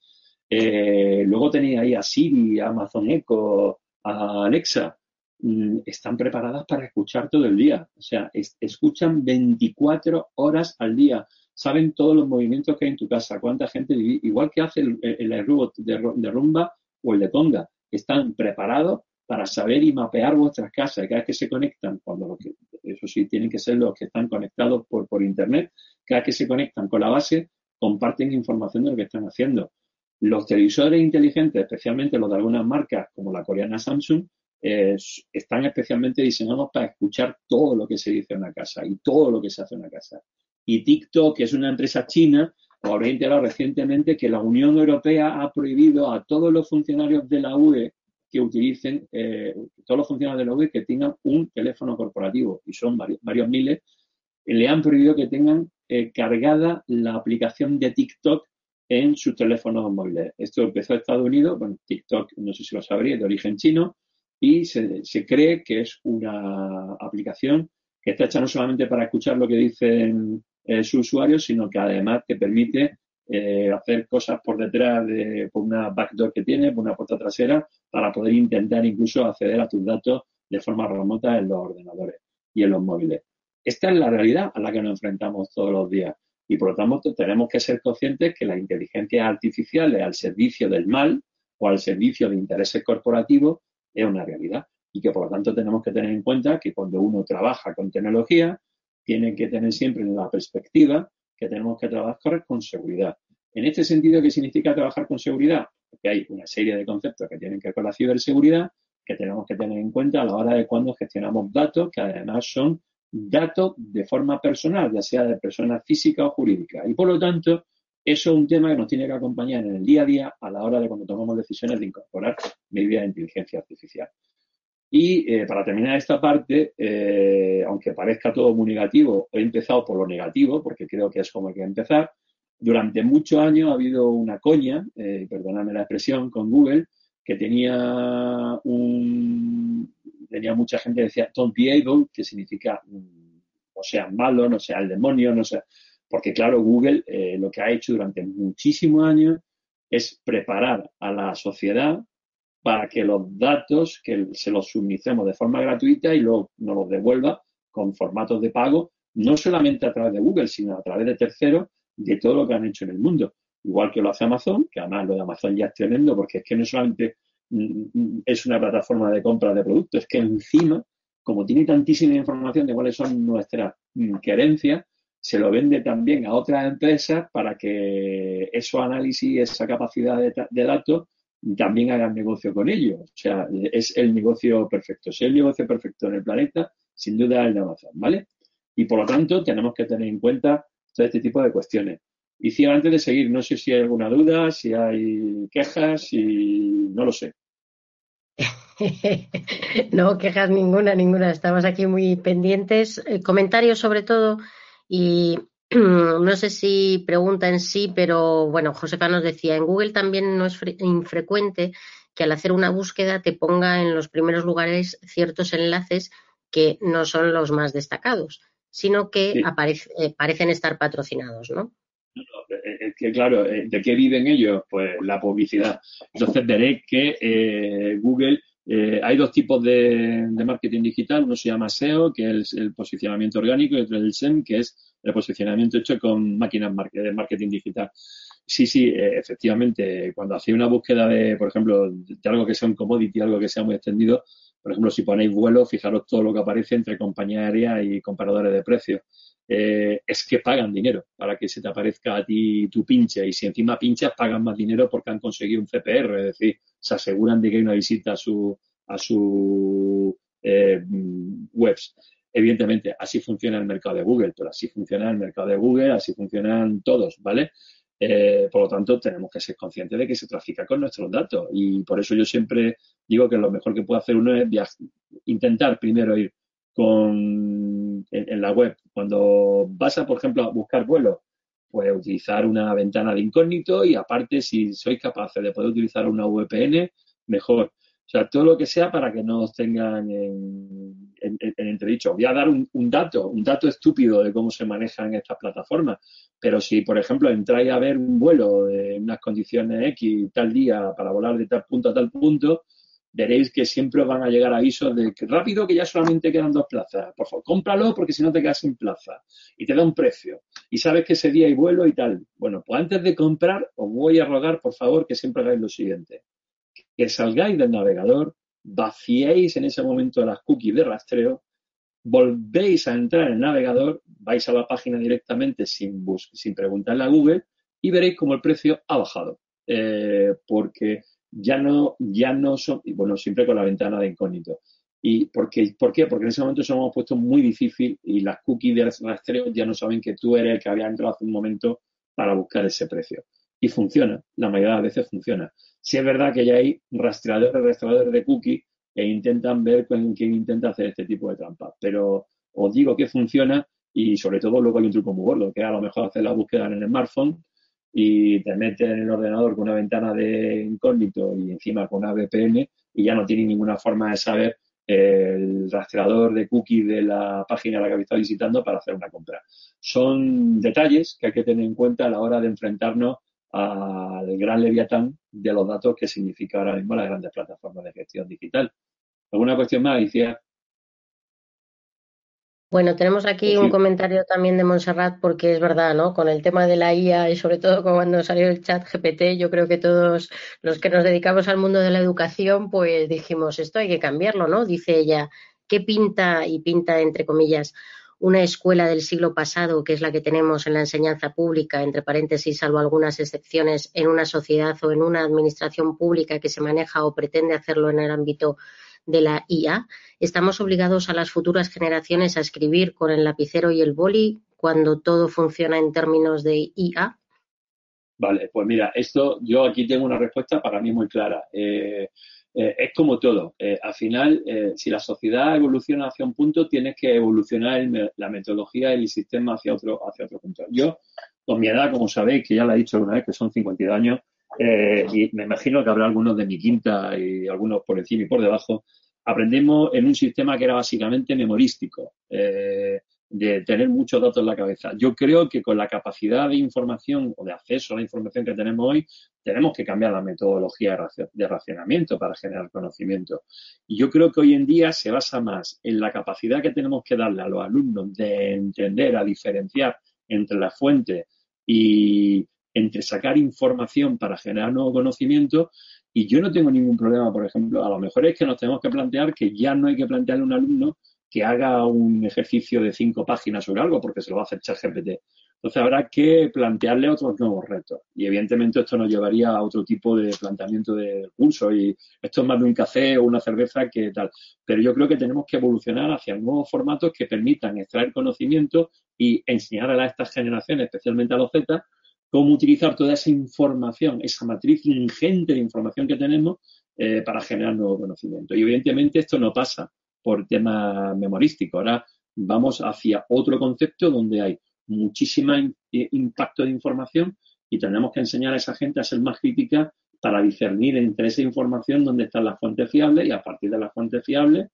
Eh, luego tenéis ahí a Siri, a Amazon Echo, a Alexa. Mm, están preparadas para escuchar todo el día. O sea, escuchan 24 horas al día. Saben todos los movimientos que hay en tu casa, cuánta gente vive, igual que hace el, el, robot de, rumba o el de conga. Están preparados para saber y mapear vuestras casas. Cada vez que se conectan, cuando lo que, eso sí, tienen que ser los que están conectados por, por Internet, cada vez que se conectan con la base, comparten información de lo que están haciendo. Los televisores inteligentes, especialmente los de algunas marcas como la coreana Samsung, están especialmente diseñados para escuchar todo lo que se dice en una casa y todo lo que se hace en una casa. Y TikTok, que es una empresa china, habrá enterado recientemente que la Unión Europea ha prohibido a todos los funcionarios de la UE que utilicen, eh, todos los funcionarios de la UE que tengan un teléfono corporativo, y son varios, miles, le han prohibido que tengan eh, cargada la aplicación de TikTok en sus teléfonos móviles. Esto empezó en Estados Unidos, bueno, TikTok, no sé si lo sabría, de origen chino, y se, cree que es una aplicación que está hecha no solamente para escuchar lo que dicen eh, sus usuarios, sino que además te permite eh, hacer cosas por detrás de por una backdoor que tiene, por una puerta trasera, para poder intentar incluso acceder a tus datos de forma remota en los ordenadores y en los móviles. Esta es la realidad a la que nos enfrentamos todos los días y por lo tanto tenemos que ser conscientes que la inteligencia artificial es al servicio del mal o al servicio de intereses corporativos es una realidad y que por lo tanto tenemos que tener en cuenta que cuando uno trabaja con tecnología, tiene que tener siempre en la perspectiva que tenemos que trabajar con seguridad. En este sentido, ¿qué significa trabajar con seguridad? Porque hay una serie de conceptos que tienen que ver con la ciberseguridad que tenemos que tener en cuenta a la hora de cuando gestionamos datos, que además son datos de forma personal, ya sea de persona física o jurídica. Y por lo tanto, eso es un tema que nos tiene que acompañar en el día a día a la hora de cuando tomamos decisiones de incorporar medidas de inteligencia artificial. Y eh, para terminar esta parte, eh, aunque parezca todo muy negativo, he empezado por lo negativo, porque creo que es como hay que empezar. Durante muchos años ha habido una coña, eh, perdóname la expresión, con Google, que tenía un tenía mucha gente que decía don't be able, que significa mm, no sea malo, no sea el demonio, no sea porque claro, Google eh, lo que ha hecho durante muchísimos años es preparar a la sociedad para que los datos que se los suministremos de forma gratuita y luego nos los devuelva con formatos de pago, no solamente a través de Google, sino a través de terceros, de todo lo que han hecho en el mundo. Igual que lo hace Amazon, que además lo de Amazon ya es tremendo, porque es que no solamente mm, es una plataforma de compra de productos, es que encima, como tiene tantísima información de cuáles son nuestras mm, querencias, se lo vende también a otras empresas para que esos análisis, esa capacidad de, datos, también hagan negocio con ellos. O sea, es el negocio perfecto. Si es el negocio perfecto en el planeta, sin duda es el de Amazon, ¿vale? Y por lo tanto, tenemos que tener en cuenta todo este tipo de cuestiones. Y si antes de seguir, no sé si hay alguna duda, si hay quejas, si no lo sé. no, quejas ninguna, ninguna. Estamos aquí muy pendientes. Eh, comentarios sobre todo y no sé si pregunta en sí, pero bueno, Josefa nos decía, en Google también no es infrecuente que al hacer una búsqueda te ponga en los primeros lugares ciertos enlaces que no son los más destacados, sino que eh, parecen estar patrocinados, ¿no? Eh, es que claro, ¿de qué viven ellos? Pues la publicidad. Entonces veréis que Google eh, hay dos tipos de, marketing digital. Uno se llama SEO, que es el posicionamiento orgánico, y otro es el SEM, que es el posicionamiento hecho con máquinas de marketing digital. Sí, sí, eh, efectivamente, cuando hacéis una búsqueda de, por ejemplo, de algo que sea un commodity, algo que sea muy extendido, por ejemplo, si ponéis vuelo, fijaros todo lo que aparece entre compañía aérea y comparadores de precios. Eh, es que pagan dinero para que se te aparezca a ti tu pinche y si encima pinchas pagan más dinero porque han conseguido un CPR, es decir, se aseguran de que hay una visita a su, a su eh, webs. Evidentemente, así funciona el mercado de Google, pero así funciona el mercado de Google, así funcionan todos, ¿vale? Eh, por lo tanto, tenemos que ser conscientes de que se trafica con nuestros datos y por eso yo siempre digo que lo mejor que puede hacer uno es intentar primero ir con, en, la web. Cuando vas a, por ejemplo, a buscar vuelo, pues utilizar una ventana de incógnito y aparte, si sois capaces de poder utilizar una VPN, mejor. O sea, todo lo que sea para que no os tengan en, entredicho. Voy a dar un, dato, un dato estúpido de cómo se manejan estas plataformas. Pero si, por ejemplo, entráis a ver un vuelo de unas condiciones X tal día para volar de tal punto a tal punto, veréis que siempre van a llegar avisos de que rápido que ya solamente quedan dos plazas. Por favor, cómpralo porque si no te quedas sin plaza. Y te da un precio. Y sabes que ese día hay vuelo y tal. Bueno, pues antes de comprar, os voy a rogar, por favor, que siempre hagáis lo siguiente. Que salgáis del navegador, vaciéis en ese momento las cookies de rastreo, volvéis a entrar en el navegador, vais a la página directamente sin, sin preguntarle a Google y veréis cómo el precio ha bajado. Eh, porque ya no, ya no son, bueno, siempre con la ventana de incógnito. ¿Y por qué? ¿Por qué? Porque en ese momento se hemos puesto muy difícil y las cookies de rastreo ya no saben que tú eres el que había entrado hace un momento para buscar ese precio. Y funciona, la mayoría de las veces funciona. Si es verdad que ya hay rastreadores, rastreadores de cookies e intentan ver con quién intenta hacer este tipo de trampas. Pero os digo que funciona y sobre todo luego hay un truco muy gordo, que a lo mejor hacer la búsqueda en el smartphone y te metes en el ordenador con una ventana de incógnito y encima con una VPN y ya no tiene ninguna forma de saber el rastreador de cookies de la página a la que estás visitando para hacer una compra. Son detalles que hay que tener en cuenta a la hora de enfrentarnos al gran leviatán de los datos que significa ahora mismo las grandes plataformas de gestión digital. ¿Alguna cuestión más, Alicia? Bueno, tenemos aquí un comentario también de Montserrat porque es verdad, ¿no? Con el tema de la IA y sobre todo cuando salió el chat GPT, yo creo que todos los que nos dedicamos al mundo de la educación, pues dijimos, esto hay que cambiarlo, ¿no? Dice ella, ¿qué pinta y pinta entre comillas una escuela del siglo pasado, que es la que tenemos en la enseñanza pública, entre paréntesis, salvo algunas excepciones, en una sociedad o en una administración pública que se maneja o pretende hacerlo en el ámbito de la IA, estamos obligados a las futuras generaciones a escribir con el lapicero y el boli cuando todo funciona en términos de IA? Vale, pues mira, esto yo aquí tengo una respuesta para mí muy clara. Eh, eh, es como todo. Eh, al final, si la sociedad evoluciona hacia un punto, tienes que evolucionar la metodología y el sistema hacia otro, hacia otro punto. Yo, con mi edad, como sabéis, que ya la he dicho alguna vez, que son 52 años, eh, y me imagino que habrá algunos de mi quinta y algunos por encima y por debajo, aprendemos en un sistema que era básicamente memorístico, eh, de tener muchos datos en la cabeza. Yo creo que con la capacidad de información o de acceso a la información que tenemos hoy, tenemos que cambiar la metodología de racionamiento para generar conocimiento. Y yo creo que hoy en día se basa más en la capacidad que tenemos que darle a los alumnos de entender, a diferenciar entre la fuente y, entre sacar información para generar nuevo conocimiento y yo no tengo ningún problema, por ejemplo, a lo mejor es que nos tenemos que plantear que ya no hay que plantearle a un alumno que haga un ejercicio de cinco páginas sobre algo porque se lo va a hacer ChatGPT. Entonces habrá que plantearle otros nuevos retos. Y evidentemente esto nos llevaría a otro tipo de planteamiento de curso. Y esto es más de un café o una cerveza que tal. Pero yo creo que tenemos que evolucionar hacia nuevos formatos que permitan extraer conocimiento y enseñar a estas generaciones, especialmente a los Z, cómo utilizar toda esa información, esa matriz ingente de información que tenemos eh, para generar nuevo conocimiento. Y evidentemente esto no pasa por tema memorístico. Ahora vamos hacia otro concepto donde hay muchísimo impacto de información y tenemos que enseñar a esa gente a ser más crítica para discernir entre esa información dónde están las fuentes fiables y a partir de las fuentes fiables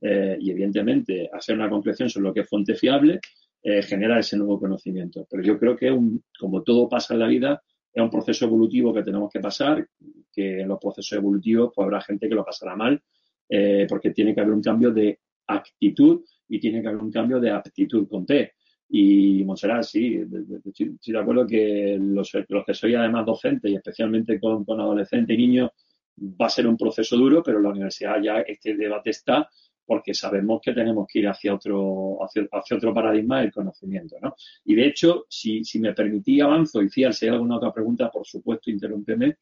eh, y evidentemente hacer una concreción sobre lo que es fuente fiable, eh, generar ese nuevo conocimiento. Pero yo creo que como todo pasa en la vida, es un proceso evolutivo que tenemos que pasar, que en los procesos evolutivos pues, habrá gente que lo pasará mal, eh, porque tiene que haber un cambio de actitud y tiene que haber un cambio de aptitud con T. Y Montserrat, sí, estoy de acuerdo que los, que soy además docente y especialmente con, adolescentes y niños va a ser un proceso duro, pero la universidad ya este debate está porque sabemos que tenemos que ir hacia otro, hacia, otro paradigma del conocimiento, ¿no? Y de hecho, si, si me permití avanzo y Fial, si hay alguna otra pregunta, por supuesto, interrúmpeme,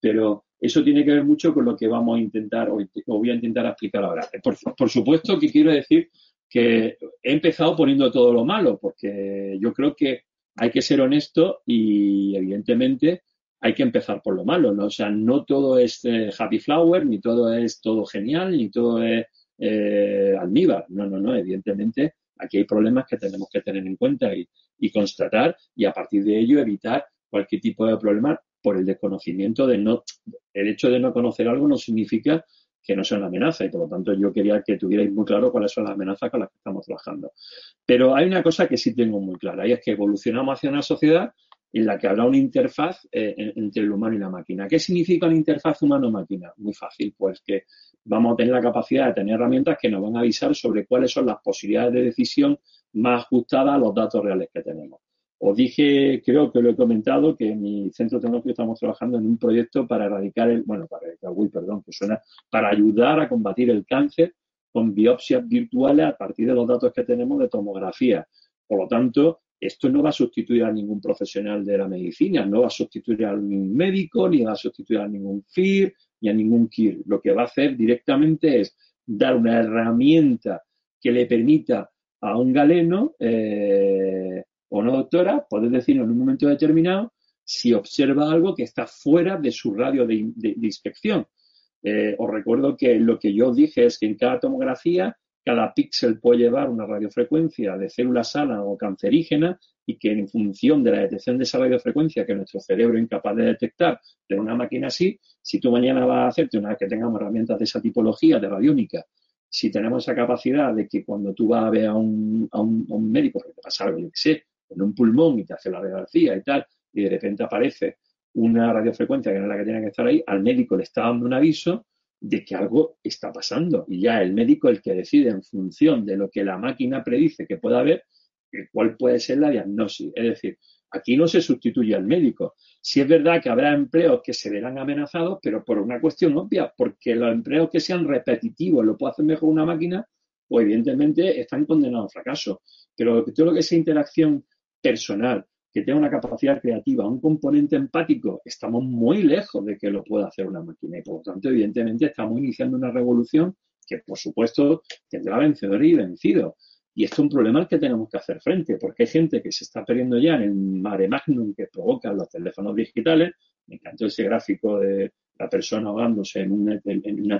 pero eso tiene que ver mucho con lo que vamos a intentar o, voy a intentar explicar ahora. Por, por supuesto que quiero decir que he empezado poniendo todo lo malo, porque yo creo que hay que ser honesto y evidentemente hay que empezar por lo malo, ¿no? O sea, no todo es eh, happy flower, ni todo es todo genial, ni todo es eh, almíbar. No, no, no, evidentemente aquí hay problemas que tenemos que tener en cuenta y constatar y a partir de ello evitar cualquier tipo de problema por el desconocimiento de no, el hecho de no conocer algo no significa que no sea una amenaza y por lo tanto yo quería que tuvierais muy claro cuáles son las amenazas con las que estamos trabajando. Pero hay una cosa que sí tengo muy clara y es que evolucionamos hacia una sociedad en la que habrá una interfaz eh, entre el humano y la máquina. ¿Qué significa una interfaz humano-máquina? Muy fácil, pues que vamos a tener la capacidad de tener herramientas que nos van a avisar sobre cuáles son las posibilidades de decisión más ajustadas a los datos reales que tenemos. Os dije, creo que lo he comentado, que en mi centro tecnológico estamos trabajando en un proyecto para erradicar el, bueno, para erradicar, perdón, que suena, para ayudar a combatir el cáncer con biopsias virtuales a partir de los datos que tenemos de tomografía. Por lo tanto, esto no va a sustituir a ningún profesional de la medicina, no va a sustituir a ningún médico, ni va a sustituir a ningún FIR, ni a ningún KIR. Lo que va a hacer directamente es dar una herramienta que le permita a un galeno eh, o no doctora, poder decirnos en un momento determinado si observa algo que está fuera de su radio de, inspección. Eh, os recuerdo que lo que yo dije es que en cada tomografía cada píxel puede llevar una radiofrecuencia de célula sana o cancerígena y que en función de la detección de esa radiofrecuencia que nuestro cerebro es incapaz de detectar de una máquina así, si tú mañana vas a hacerte una que tengamos herramientas de esa tipología de radiónica, si tenemos esa capacidad de que cuando tú vas a ver a un, a un, médico que te pasa algo, yo qué sé, en un pulmón y te hace la radiografía y tal, y de repente aparece una radiofrecuencia que no es la que tiene que estar ahí, al médico le está dando un aviso de que algo está pasando. Y ya el médico el que decide en función de lo que la máquina predice que pueda haber, cuál puede ser la diagnosis. Es decir, aquí no se sustituye al médico. Si es verdad que habrá empleos que se verán amenazados, pero por una cuestión obvia, porque los empleos que sean repetitivos lo puede hacer mejor una máquina, pues evidentemente están condenados al fracaso. Pero todo lo que sea interacción personal, que tenga una capacidad creativa, un componente empático, estamos muy lejos de que lo pueda hacer una máquina y por lo tanto, evidentemente, estamos iniciando una revolución que, por supuesto, tendrá vencedor y vencido. Y esto es un problema al que tenemos que hacer frente, porque hay gente que se está perdiendo ya en el mare magnum que provocan los teléfonos digitales. Me encantó ese gráfico de la persona ahogándose en una,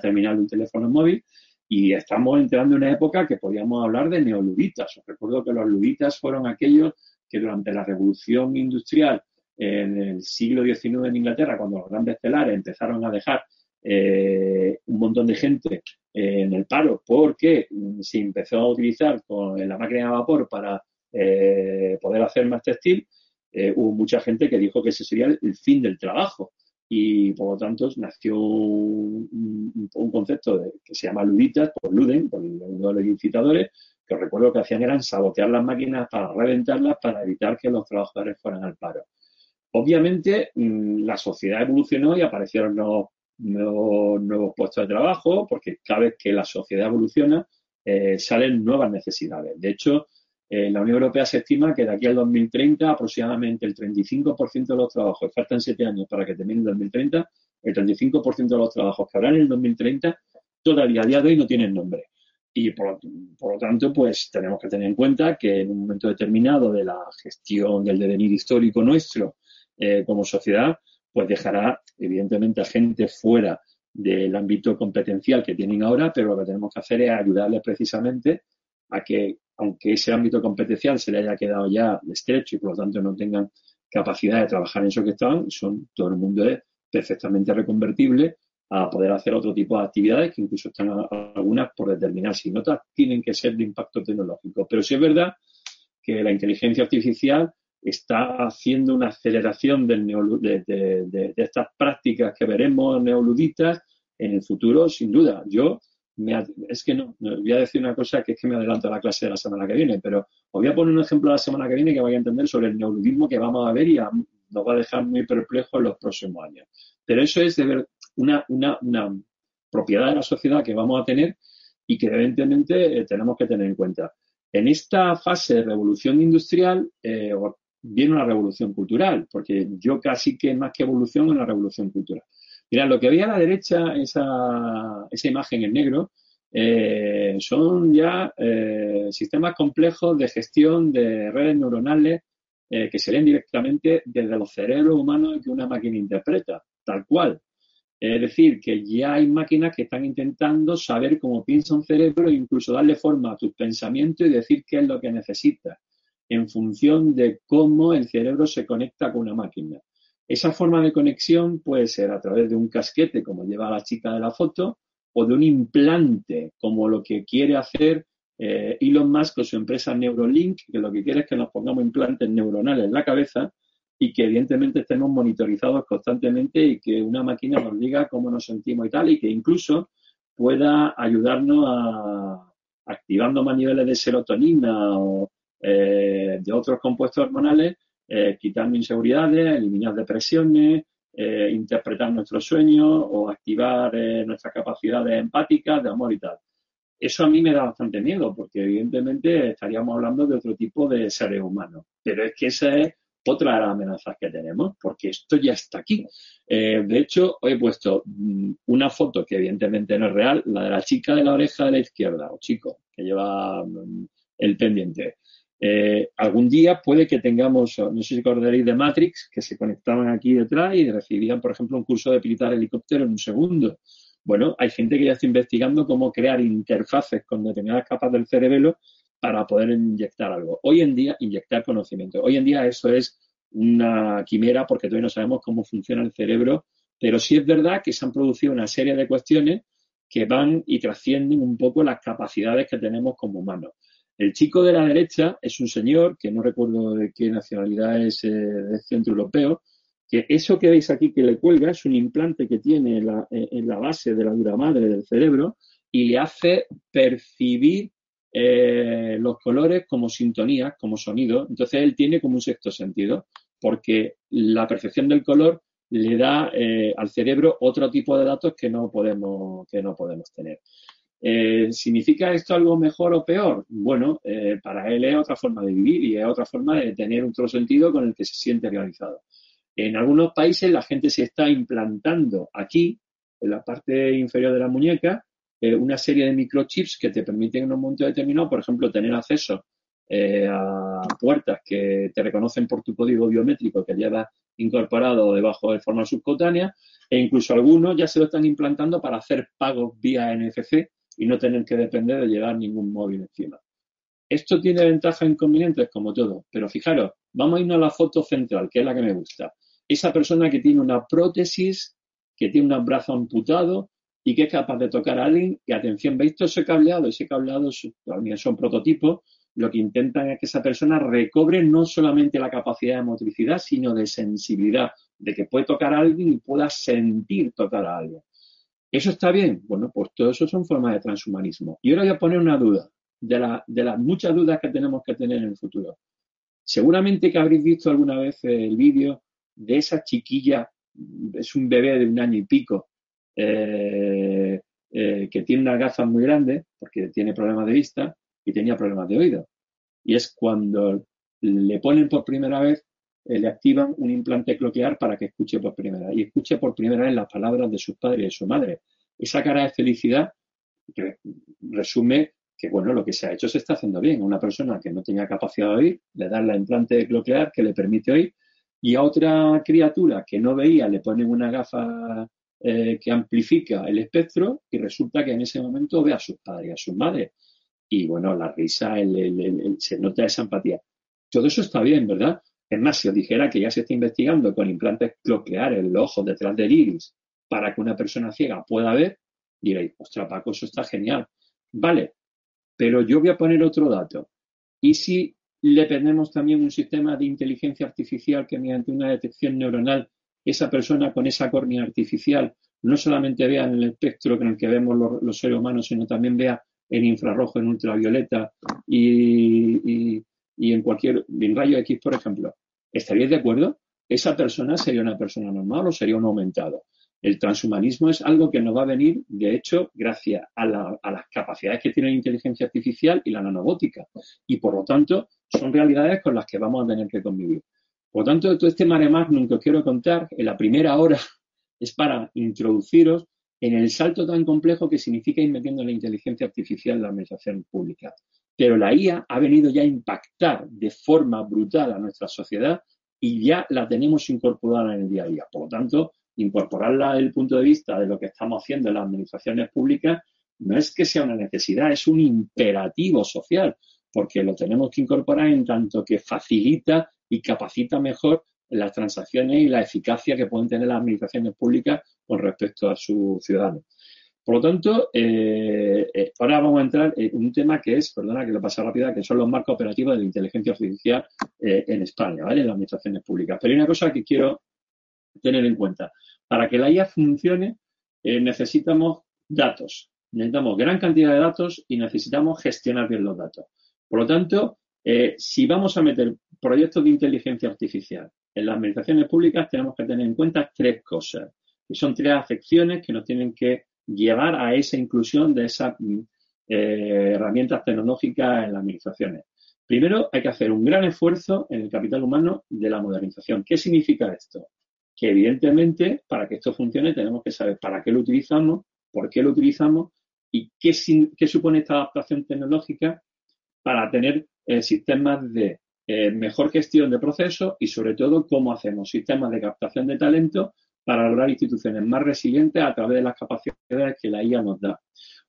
terminal de un teléfono móvil. Y estamos entrando en una época que podíamos hablar de neoluditas. Os recuerdo que los luditas fueron aquellos que durante la revolución industrial en el siglo XIX en Inglaterra, cuando los grandes telares empezaron a dejar eh, un montón de gente en el paro porque se empezó a utilizar con la máquina de vapor para eh, poder hacer más textil, eh, hubo mucha gente que dijo que ese sería el, fin del trabajo. Y por lo tanto nació un, concepto que se llama luditas, por Luden, por uno de los incitadores, recuerdo que hacían eran sabotear las máquinas para reventarlas para evitar que los trabajadores fueran al paro. Obviamente, mm, la sociedad evolucionó y aparecieron nuevos, puestos de trabajo, porque cada vez que la sociedad evoluciona, eh, salen nuevas necesidades. De hecho, En la Unión Europea se estima que de aquí al 2030 aproximadamente el 35% de los trabajos, faltan siete años para que termine el 2030, el 35% de los trabajos que habrá en el 2030 todavía a día de hoy no tienen nombre. Y por, lo tanto, pues tenemos que tener en cuenta que en un momento determinado de la gestión del devenir histórico nuestro eh, como sociedad, pues dejará evidentemente a gente fuera del ámbito competencial que tienen ahora, pero lo que tenemos que hacer es ayudarles precisamente a que, aunque ese ámbito competencial se le haya quedado ya estrecho y por lo tanto no tengan capacidad de trabajar en eso que estaban, son, todo el mundo es perfectamente reconvertible a poder hacer otro tipo de actividades que incluso están algunas por determinar si notas tienen que ser de impacto tecnológico. Pero sí es verdad que la inteligencia artificial está haciendo una aceleración de, estas prácticas que veremos neoluditas en el futuro, sin duda. Yo es que no, voy a decir una cosa que es que me adelanto a la clase de la semana que viene, pero os voy a poner un ejemplo la semana que viene que vaya a entender sobre el neoludismo que vamos a ver y nos va a dejar muy perplejos en los próximos años. Pero eso es de ver una, una, propiedad de la sociedad que vamos a tener y que evidentemente eh, tenemos que tener en cuenta. En esta fase de revolución industrial eh, viene una revolución cultural, porque yo casi que más que evolución es una revolución cultural. Mira, lo que había a la derecha, esa, esa imagen en negro, eh, son ya sistemas complejos de gestión de redes neuronales que se leen directamente desde los cerebros humanos que una máquina interpreta, tal cual. Es decir, que ya hay máquinas que están intentando saber cómo piensa un cerebro e incluso darle forma a tus pensamientos y decir qué es lo que necesitas en función de cómo el cerebro se conecta con una máquina. Esa forma de conexión puede ser a través de un casquete, como lleva la chica de la foto, o de un implante, como lo que quiere hacer eh, Elon Musk con su empresa Neurolink, que lo que quiere es que nos pongamos implantes neuronales en la cabeza y que evidentemente estemos monitorizados constantemente y que una máquina nos diga cómo nos sentimos y tal y que incluso pueda ayudarnos a activando más niveles de serotonina o eh, de otros compuestos hormonales, eh, quitando inseguridades, eliminar depresiones, eh, interpretar nuestros sueños o activar nuestras capacidades empáticas de amor y tal. Eso a mí me da bastante miedo porque evidentemente estaríamos hablando de otro tipo de seres humanos. Pero es que esa es otra de las amenazas que tenemos, porque esto ya está aquí. Eh, de hecho, hoy he puesto mm, una foto que evidentemente no es real, la de la chica de la oreja de la izquierda, o chico, que lleva mm, el pendiente. Eh, algún día puede que tengamos, no sé si acordaréis de Matrix, que se conectaban aquí detrás y recibían, por ejemplo, un curso de pilotar helicóptero en un segundo. Bueno, hay gente que ya está investigando cómo crear interfaces con determinadas capas del cerebro para poder inyectar algo. Hoy en día, inyectar conocimiento. Hoy en día eso es una quimera porque todavía no sabemos cómo funciona el cerebro, pero sí es verdad que se han producido una serie de cuestiones que van y trascienden un poco las capacidades que tenemos como humanos. El chico de la derecha es un señor, que no recuerdo de qué nacionalidad es, eh, del centro europeo, que eso que veis aquí que le cuelga es un implante que tiene en la, en la base de la dura madre del cerebro y le hace percibir eh, los colores como sintonías, como sonido. Entonces él tiene como un sexto sentido, porque la percepción del color le da eh, al cerebro otro tipo de datos que no podemos, que no podemos tener. Eh, ¿Significa esto algo mejor o peor? Bueno, para él es otra forma de vivir y es otra forma de tener otro sentido con el que se siente realizado. En algunos países la gente se está implantando aquí, en la parte inferior de la muñeca, una serie de microchips que te permiten en un momento determinado, por ejemplo, tener acceso eh, a puertas que te reconocen por tu código biométrico que llevas incorporado debajo de forma subcutánea e incluso algunos ya se lo están implantando para hacer pagos vía NFC y no tener que depender de llevar ningún móvil encima. Esto tiene ventajas e inconvenientes como todo, pero fijaros, vamos a irnos a la foto central, que es la que me gusta. Esa persona que tiene una prótesis, que tiene un brazo amputado, y que es capaz de tocar a alguien y atención, veis todo ese cableado, ese cableado también son prototipos, lo que intentan es que esa persona recobre no solamente la capacidad de motricidad, sino de sensibilidad, de que puede tocar a alguien y pueda sentir tocar a alguien. ¿Eso está bien? Bueno, pues todo eso son formas de transhumanismo. Y ahora voy a poner una duda, de, de las muchas dudas que tenemos que tener en el futuro. Seguramente que habréis visto alguna vez el vídeo de esa chiquilla, es un bebé de un año y pico, eh, eh, que tiene unas gafas muy grandes porque tiene problemas de vista y tenía problemas de oído. y es cuando le ponen por primera vez, eh, le activan un implante cloquear para que escuche por primera vez y escuche por primera vez las palabras de sus padres y de su madre. Esa cara de felicidad resume que bueno, lo que se ha hecho se está haciendo bien. Una persona que no tenía capacidad de oír, le dan la implante cloquear que le permite oír, y a otra criatura que no veía le ponen una gafa eh, que amplifica el espectro y resulta que en ese momento ve a sus padres y a sus madres. Y bueno, la risa, se nota esa empatía. Todo eso está bien, ¿verdad? Es más, si os dijera que ya se está investigando con implantes cloqueares en los ojos detrás del iris para que una persona ciega pueda ver, diréis, ostras, Paco, eso está genial. Vale, pero yo voy a poner otro dato. ¿Y si le ponemos también un sistema de inteligencia artificial que mediante una detección neuronal esa persona con esa córnea artificial no solamente vea en el espectro con el que vemos los, seres humanos, sino también vea en infrarrojo, en ultravioleta y, en cualquier en rayo X, por ejemplo. ¿Estaríais de acuerdo? ¿Esa persona sería una persona normal o sería un aumentado? El transhumanismo es algo que nos va a venir, de hecho, gracias a, las capacidades que tiene la inteligencia artificial y la nanobótica. Y por lo tanto, son realidades con las que vamos a tener que convivir. Por lo tanto, todo este mare magnum que os quiero contar, en la primera hora, es para introduciros en el salto tan complejo que significa ir metiendo la inteligencia artificial en la administración pública. Pero la IA ha venido ya a impactar de forma brutal a nuestra sociedad y ya la tenemos incorporada en el día a día. Por lo tanto, incorporarla desde el punto de vista de lo que estamos haciendo en las administraciones públicas no es que sea una necesidad, es un imperativo social, porque lo tenemos que incorporar en tanto que facilita y capacita mejor las transacciones y la eficacia que pueden tener las administraciones públicas con respecto a sus ciudadanos. Por lo tanto, eh, eh, ahora vamos a entrar en un tema que es, perdona que lo pase rápida, que son los marcos operativos de la inteligencia artificial eh, en España, ¿vale? En las administraciones públicas. Pero hay una cosa que quiero tener en cuenta. Para que la IA funcione, necesitamos datos. Necesitamos gran cantidad de datos y necesitamos gestionar bien los datos. Por lo tanto, si vamos a meter proyectos de inteligencia artificial en las administraciones públicas, tenemos que tener en cuenta tres cosas, que son tres afecciones que nos tienen que llevar a esa inclusión de esas mm, eh, herramientas tecnológicas en las administraciones. Primero, hay que hacer un gran esfuerzo en el capital humano de la modernización. ¿Qué significa esto? que evidentemente para que esto funcione tenemos que saber para qué lo utilizamos, por qué lo utilizamos y qué, supone esta adaptación tecnológica para tener eh, sistemas de eh, mejor gestión de procesos y sobre todo cómo hacemos sistemas de captación de talento para lograr instituciones más resilientes a través de las capacidades que la IA nos da.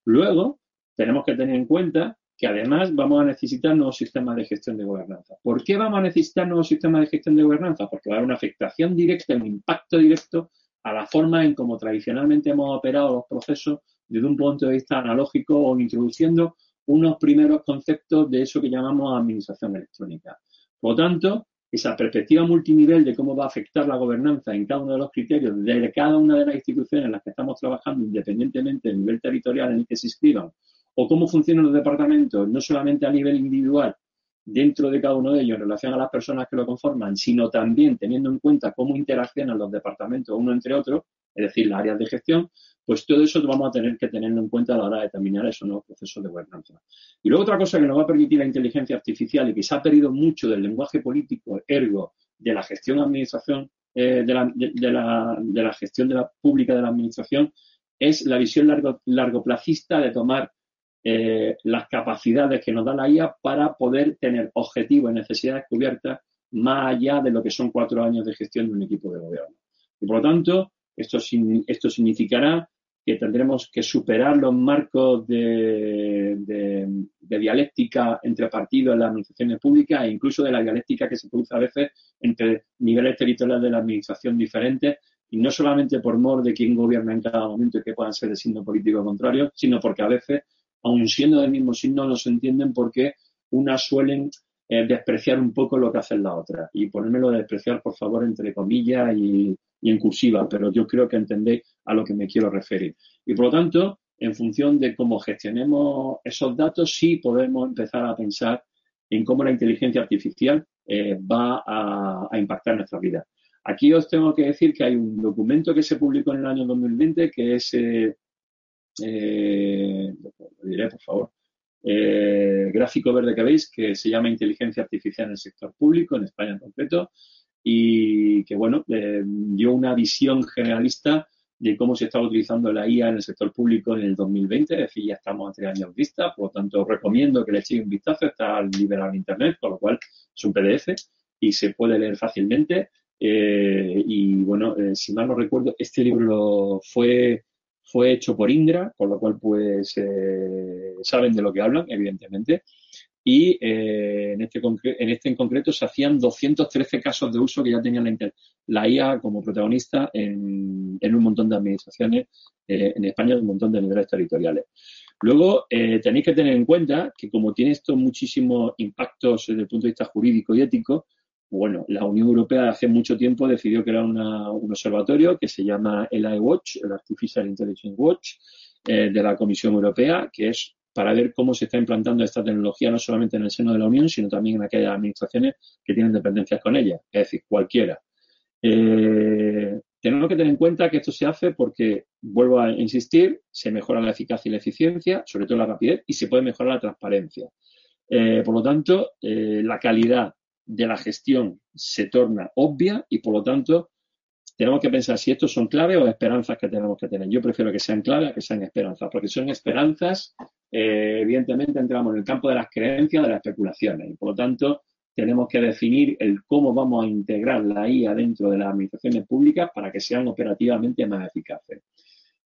Luego, tenemos que tener en cuenta que además vamos a necesitar nuevos sistemas de gestión de gobernanza. ¿Por qué vamos a necesitar nuevos sistemas de gestión de gobernanza? Porque va a haber una afectación directa, un impacto directo a la forma en cómo tradicionalmente hemos operado los procesos desde un punto de vista analógico o introduciendo unos primeros conceptos de eso que llamamos administración electrónica. Por lo tanto, esa perspectiva multinivel de cómo va a afectar la gobernanza en cada uno de los criterios de cada una de las instituciones en las que estamos trabajando, independientemente del nivel territorial en el que se inscriban o cómo funcionan los departamentos, no solamente a nivel individual dentro de cada uno de ellos en relación a las personas que lo conforman, sino también teniendo en cuenta cómo interaccionan los departamentos uno entre otro, es decir, las áreas de gestión, pues todo eso vamos a tener que tenerlo en cuenta a la hora de determinar esos nuevos procesos de gobernanza. Y luego otra cosa que nos va a permitir la inteligencia artificial y que se ha perdido mucho del lenguaje político, ergo, de la gestión de administración, eh, de, la, de, la, de, la, gestión de la pública de la administración, es la visión largo, largoplacista de tomar eh, las capacidades que nos da la IA para poder tener objetivos y necesidades cubiertas más allá de lo que son cuatro años de gestión de un equipo de gobierno. Y por lo tanto, esto, esto significará que tendremos que superar los marcos de, dialéctica entre partidos en las administraciones públicas e incluso de la dialéctica que se produce a veces entre niveles territoriales de la administración diferentes y no solamente por mor de quién gobierna en cada momento y que puedan ser de signo político contrario, sino porque a veces aun siendo del mismo signo, no se entienden porque unas suelen eh, despreciar un poco lo que hace la otra. Y ponérmelo de despreciar, por favor, entre comillas y, en cursiva, pero yo creo que entendéis a lo que me quiero referir. Y por lo tanto, en función de cómo gestionemos esos datos, sí podemos empezar a pensar en cómo la inteligencia artificial eh, va a, a, impactar nuestra vida. Aquí os tengo que decir que hay un documento que se publicó en el año 2020 que es eh, eh, lo diré por favor, eh, gráfico verde que veis, que se llama Inteligencia Artificial en el sector público, en España en concreto, y que, bueno, eh, dio una visión generalista de cómo se estaba utilizando la IA en el sector público en el 2020, es decir, ya estamos a tres años vista, por lo tanto, recomiendo que le echéis un vistazo, está liberado en Internet, con lo cual es un PDF y se puede leer fácilmente. Eh, y bueno, eh, si mal no recuerdo, este libro fue, fue hecho por Indra, con lo cual pues eh, saben de lo que hablan, evidentemente. Y en, este en este en concreto se hacían 213 casos de uso que ya tenían la, la IA como protagonista en, un montón de administraciones en España, en un montón de niveles territoriales. Luego, tenéis que tener en cuenta que como tiene estos muchísimos impactos desde el punto de vista jurídico y ético, bueno, la Unión Europea hace mucho tiempo decidió crear un observatorio que se llama el iWatch, el Artificial Intelligence Watch, eh, de la Comisión Europea, que es para ver cómo se está implantando esta tecnología no solamente en el seno de la Unión, sino también en aquellas administraciones que tienen dependencias con ella, es decir, cualquiera. Eh, tenemos que tener en cuenta que esto se hace porque, vuelvo a insistir, se mejora la eficacia y la eficiencia, sobre todo la rapidez, y se puede mejorar la transparencia. Eh, por lo tanto, la calidad de la gestión se torna obvia y por lo tanto tenemos que pensar si estos son claves o esperanzas que tenemos que tener. Yo prefiero que sean claves que sean esperanzas, porque son esperanzas, eh, evidentemente entramos en el campo de las creencias, de las especulaciones y por lo tanto tenemos que definir el cómo vamos a integrar la IA dentro de las administraciones públicas para que sean operativamente más eficaces.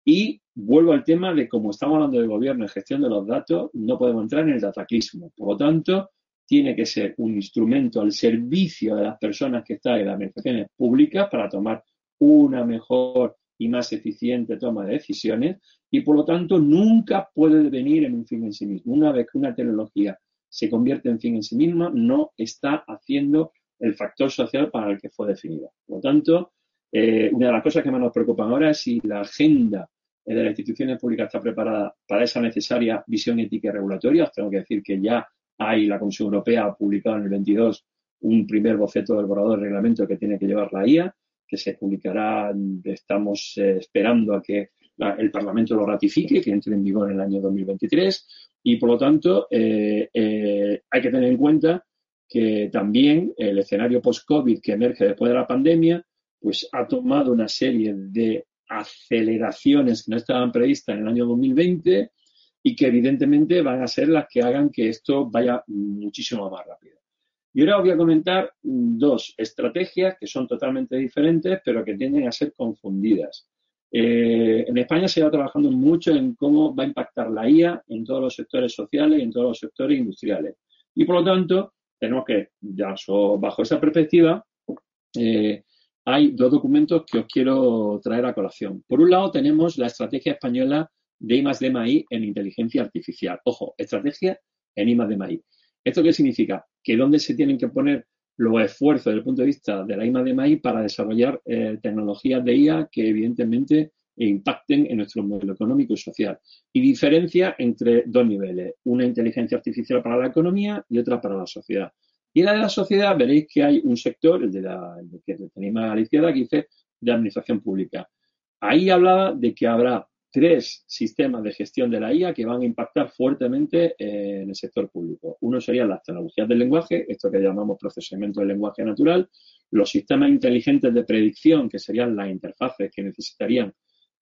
Y vuelvo al tema de cómo estamos hablando de gobierno y gestión de los datos, no podemos entrar en el dataclismo. Por lo tanto, tiene que ser un instrumento al servicio de las personas que están en las administraciones públicas para tomar una mejor y más eficiente toma de decisiones y por lo tanto nunca puede venir en un fin en sí mismo. Una vez que una tecnología se convierte en fin en sí misma, no está haciendo el factor social para el que fue definida. Por lo tanto, eh, una de las cosas que más nos preocupan ahora es si la agenda de las instituciones públicas está preparada para esa necesaria visión ética y regulatoria. Os tengo que decir que ya hay la Comisión Europea ha publicado en el 22 un primer boceto del borrador de reglamento que tiene que llevar la IA, que se publicará, estamos eh, esperando a que el Parlamento lo ratifique, que entre en vigor en el año 2023 y por lo tanto eh, eh, hay que tener en cuenta que también el escenario post-COVID que emerge después de la pandemia, pues ha tomado una serie de aceleraciones que no estaban previstas en el año 2020 y que evidentemente van a ser las que hagan que esto vaya muchísimo más rápido. Y ahora os voy a comentar dos estrategias que son totalmente diferentes, pero que tienden a ser confundidas. Eh, en España se va trabajando mucho en cómo va a impactar la IA en todos los sectores sociales y en todos los sectores industriales. Y por lo tanto, tenemos que, ya bajo esa perspectiva, eh, hay dos documentos que os quiero traer a colación. Por un lado, tenemos la estrategia española de I más D en inteligencia artificial. Ojo, estrategia en I más D. ¿Esto qué significa? Que dónde se tienen que poner los esfuerzos desde el punto de vista de la I más D para desarrollar eh, tecnologías de IA que evidentemente impacten en nuestro modelo económico y social. Y diferencia entre dos niveles, una inteligencia artificial para la economía y otra para la sociedad. Y en la de la sociedad veréis que hay un sector, el de la que tenéis a la izquierda, que dice de administración pública. Ahí hablaba de que habrá tres sistemas de gestión de la IA que van a impactar fuertemente en el sector público. Uno serían las tecnologías del lenguaje, esto que llamamos procesamiento del lenguaje natural, los sistemas inteligentes de predicción, que serían las interfaces que necesitarían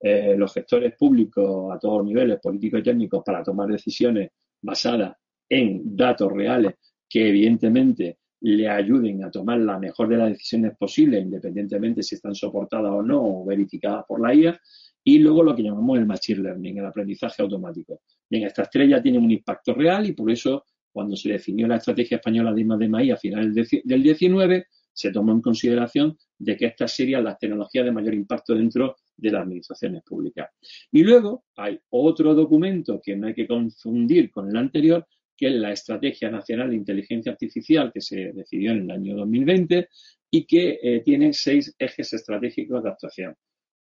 eh, los gestores públicos a todos niveles, políticos y técnicos, para tomar decisiones basadas en datos reales que evidentemente le ayuden a tomar la mejor de las decisiones posibles, independientemente si están soportadas o no o verificadas por la IA y luego lo que llamamos el machine learning, el aprendizaje automático. Bien, estas tres ya tienen un impacto real y por eso cuando se definió la estrategia española de I a finales del 19, se tomó en consideración de que estas serían las tecnologías de mayor impacto dentro de las administraciones públicas. Y luego hay otro documento que no hay que confundir con el anterior, que es la Estrategia Nacional de Inteligencia Artificial que se decidió en el año 2020 y que eh, tiene seis ejes estratégicos de actuación.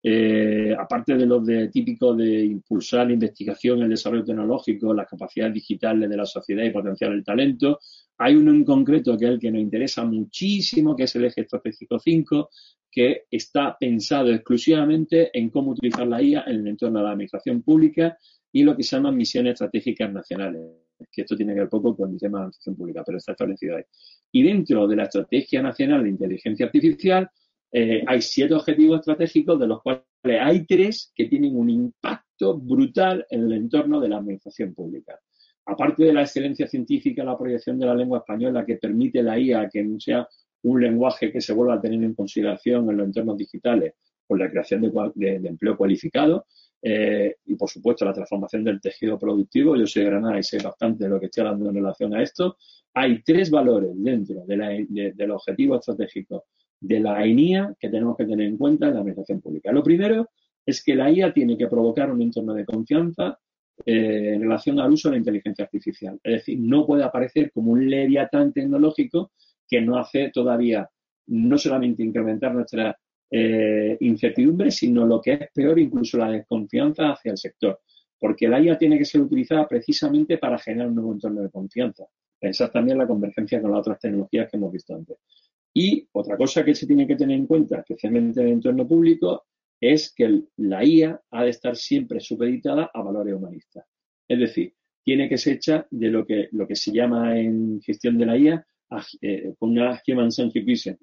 Eh, aparte de los típicos de impulsar la investigación, el desarrollo tecnológico, las capacidades digitales de la sociedad y potenciar el talento, hay uno en concreto que es el que nos interesa muchísimo, que es el eje estratégico 5, que está pensado exclusivamente en cómo utilizar la IA en el entorno de la administración pública y lo que se llaman misiones estratégicas nacionales. Que esto tiene que ver poco con el tema de la administración pública, pero está establecido ahí. Y dentro de la Estrategia Nacional de Inteligencia Artificial eh, hay siete objetivos estratégicos, de los cuales hay tres que tienen un impacto brutal en el entorno de la administración pública. Aparte de la excelencia científica, la proyección de la lengua española que permite la IA que sea un lenguaje que se vuelva a tener en consideración en los entornos digitales por la creación de, empleo cualificado eh, y, por supuesto, la transformación del tejido productivo. Yo soy de Granada y sé bastante de lo que estoy hablando en relación a esto. Hay tres valores dentro de, del objetivo estratégico de la IA que tenemos que tener en cuenta en la administración pública. Lo primero es que la IA tiene que provocar un entorno de confianza eh, en relación al uso de la inteligencia artificial. Es decir, no puede aparecer como un leviatán tecnológico que no hace todavía no solamente incrementar nuestra eh, incertidumbre, sino lo que es peor, incluso la desconfianza hacia el sector. Porque la IA tiene que ser utilizada precisamente para generar un nuevo entorno de confianza. Pensad también la convergencia con las otras tecnologías que hemos visto antes. Y otra cosa que se tiene que tener en cuenta, especialmente en el entorno público, es que la IA ha de estar siempre supeditada a valores humanistas. Es decir, tiene que ser hecha de lo que, lo que se llama en gestión de la IA eh, con una Human Centric Vision.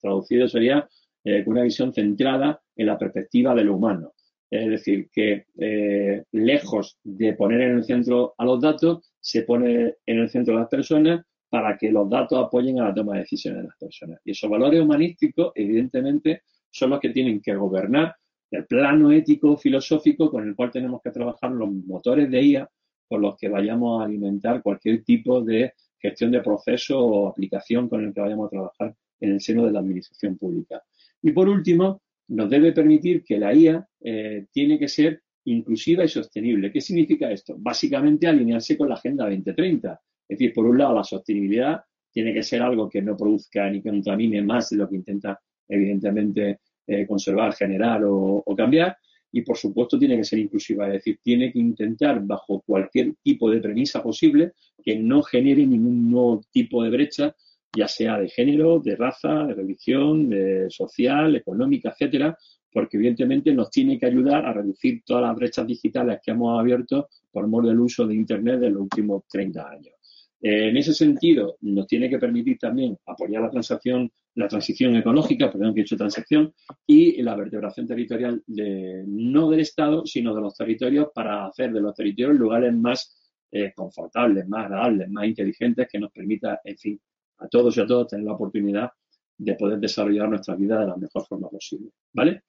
Traducido sería eh, con una visión centrada en la perspectiva de lo humano. Es decir, que eh, lejos de poner en el centro a los datos, se pone en el centro a las personas para que los datos apoyen a la toma de decisiones de las personas. Y esos valores humanísticos, evidentemente, son los que tienen que gobernar el plano ético, filosófico con el cual tenemos que trabajar los motores de IA por los que vayamos a alimentar cualquier tipo de gestión de proceso o aplicación con el que vayamos a trabajar en el seno de la administración pública. Y por último, nos debe permitir que la IA eh, tiene que ser inclusiva y sostenible. ¿Qué significa esto? Básicamente alinearse con la Agenda 2030. Es decir, por un lado, la sostenibilidad tiene que ser algo que no produzca ni contamine más de lo que intenta, evidentemente, eh, conservar, generar o, cambiar. Y, por supuesto, tiene que ser inclusiva. Es decir, tiene que intentar, bajo cualquier tipo de premisa posible, que no genere ningún nuevo tipo de brecha, ya sea de género, de raza, de religión, de social, económica, etcétera, porque evidentemente nos tiene que ayudar a reducir todas las brechas digitales que hemos abierto por mor del uso de Internet en los últimos 30 años. Eh, en ese sentido, nos tiene que permitir también apoyar la transacción, la transición ecológica, perdón que he hecho transacción, y la vertebración territorial de, no del Estado, sino de los territorios para hacer de los territorios lugares más eh, confortables, más agradables, más inteligentes, que nos permita, en fin, a todos y a todos tener la oportunidad de poder desarrollar nuestra vida de la mejor forma posible. ¿Vale?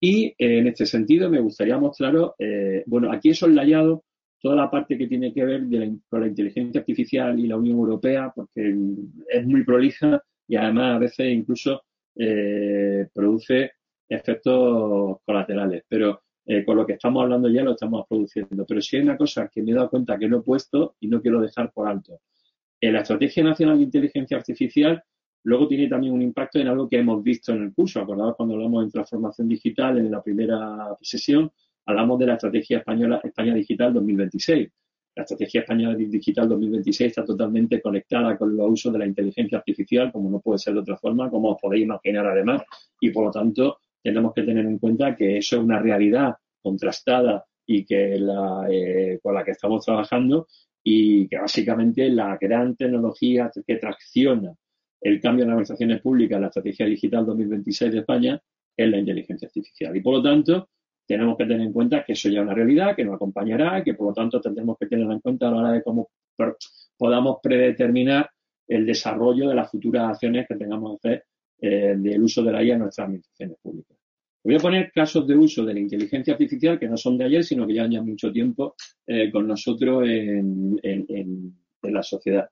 Y eh, en este sentido me gustaría mostraros, bueno, aquí he soslayado toda la parte que tiene que ver con la inteligencia artificial y la Unión Europea, porque es muy prolija y además a veces incluso eh, produce efectos colaterales. Pero eh, con lo que estamos hablando ya lo estamos produciendo. Pero si hay una cosa que me he dado cuenta que no he puesto y no quiero dejar por alto. En la Estrategia Nacional de Inteligencia Artificial luego tiene también un impacto en algo que hemos visto en el curso. Acordados cuando hablamos de transformación digital en la primera sesión, hablamos de la Estrategia Española España Digital 2026. La Estrategia Española Digital 2026 está totalmente conectada con el uso de la inteligencia artificial, como no puede ser de otra forma, como os podéis imaginar además, y por lo tanto tenemos que tener en cuenta que eso es una realidad contrastada y que eh, con la que estamos trabajando y que básicamente la gran tecnología que tracciona el cambio en las organizaciones públicas, la Estrategia Digital 2026 de España, es la inteligencia artificial. Y por lo tanto, tenemos que tener en cuenta que eso ya es una realidad, que nos acompañará, que por lo tanto tendremos que tenerlo en cuenta a la hora de cómo podamos predeterminar el desarrollo de las futuras acciones que tengamos que hacer eh, del uso de la IA en nuestras administraciones públicas. Voy a poner casos de uso de la inteligencia artificial que no son de ayer, sino que ya mucho tiempo eh, con nosotros en, la sociedad.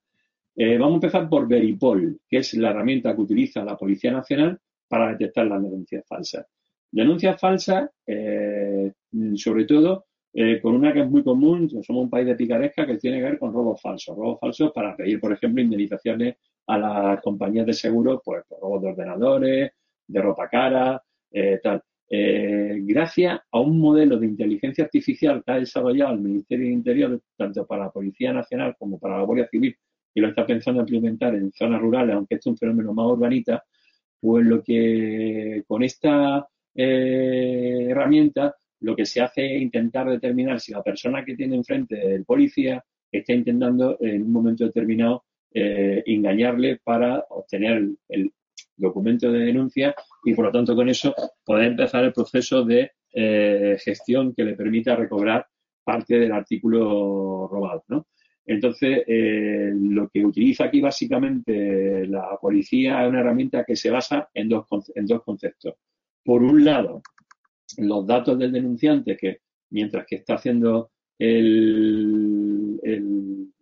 Eh, vamos a empezar por Veripol, que es la herramienta que utiliza la Policía Nacional para detectar las denuncias falsas. Denuncias falsas, eh, sobre todo eh, con una que es muy común, somos un país de picaresca que tiene que ver con robos falsos. Robos falsos para pedir, por ejemplo, indemnizaciones a las compañías de seguros pues, por robos de ordenadores, de ropa cara, eh, tal. gracias a un modelo de inteligencia artificial que ha desarrollado el Ministerio de Interior, tanto para la Policía Nacional como para la Guardia Civil, y lo está pensando implementar en zonas rurales, aunque es un fenómeno más urbanita, pues lo que con esta eh, herramienta, lo que se hace es intentar determinar si la persona que tiene enfrente el policía está intentando en un momento determinado eh, engañarle para obtener el, documento de denuncia y por lo tanto con eso poder empezar el proceso de eh, gestión que le permita recobrar parte del artículo robado, ¿no? Entonces, eh, lo que utiliza aquí básicamente la policía es una herramienta que se basa en dos, en dos conceptos. Por un lado, los datos del denunciante, que mientras que está haciendo el, el,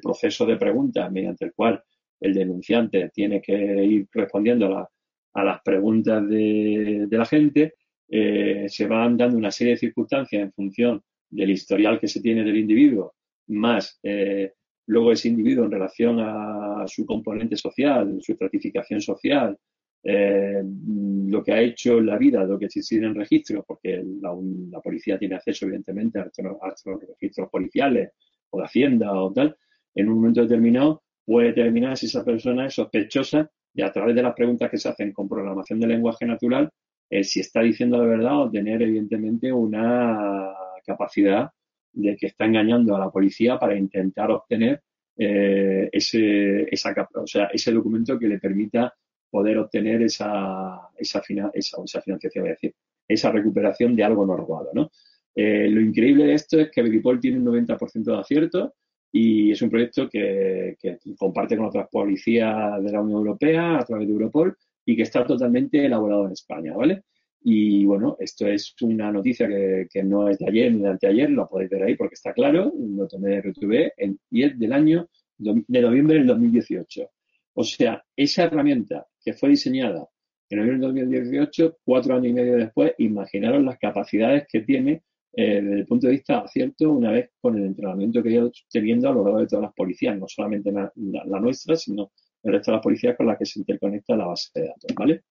proceso de preguntas mediante el cual el denunciante tiene que ir respondiendo a, las preguntas de, la gente, eh, se van dando una serie de circunstancias en función del historial que se tiene del individuo, más eh, luego ese individuo en relación a su componente social, su estratificación social, eh, lo que ha hecho en la vida, lo que existe en registros, porque la, policía tiene acceso, evidentemente, a estos, registros policiales o de Hacienda o tal, en un momento determinado puede determinar si esa persona es sospechosa y a través de las preguntas que se hacen con programación de lenguaje natural, eh, si está diciendo la verdad o tener, evidentemente, una capacidad de que está engañando a la policía para intentar obtener eh, ese, esa, o sea, ese documento que le permita poder obtener esa, esa, esa, financiación, es decir, esa recuperación de algo no robado. ¿no? Eh, lo increíble de esto es que Bigipol tiene un 90% de acierto y es un proyecto que, comparte con otras policías de la Unión Europea a través de Europol y que está totalmente elaborado en España, ¿vale? Y bueno, esto es una noticia que, no es de ayer ni de anteayer, lo podéis ver ahí porque está claro, lo tomé de RTV y es del año de noviembre del 2018. O sea, esa herramienta que fue diseñada en el 2018, cuatro años y medio después, imaginaros las capacidades que tiene eh, desde el punto de vista acierto una vez con el entrenamiento que ido teniendo a lo largo de todas las policías, no solamente la, nuestra, sino el resto de las policías con las que se interconecta la base de datos, ¿vale?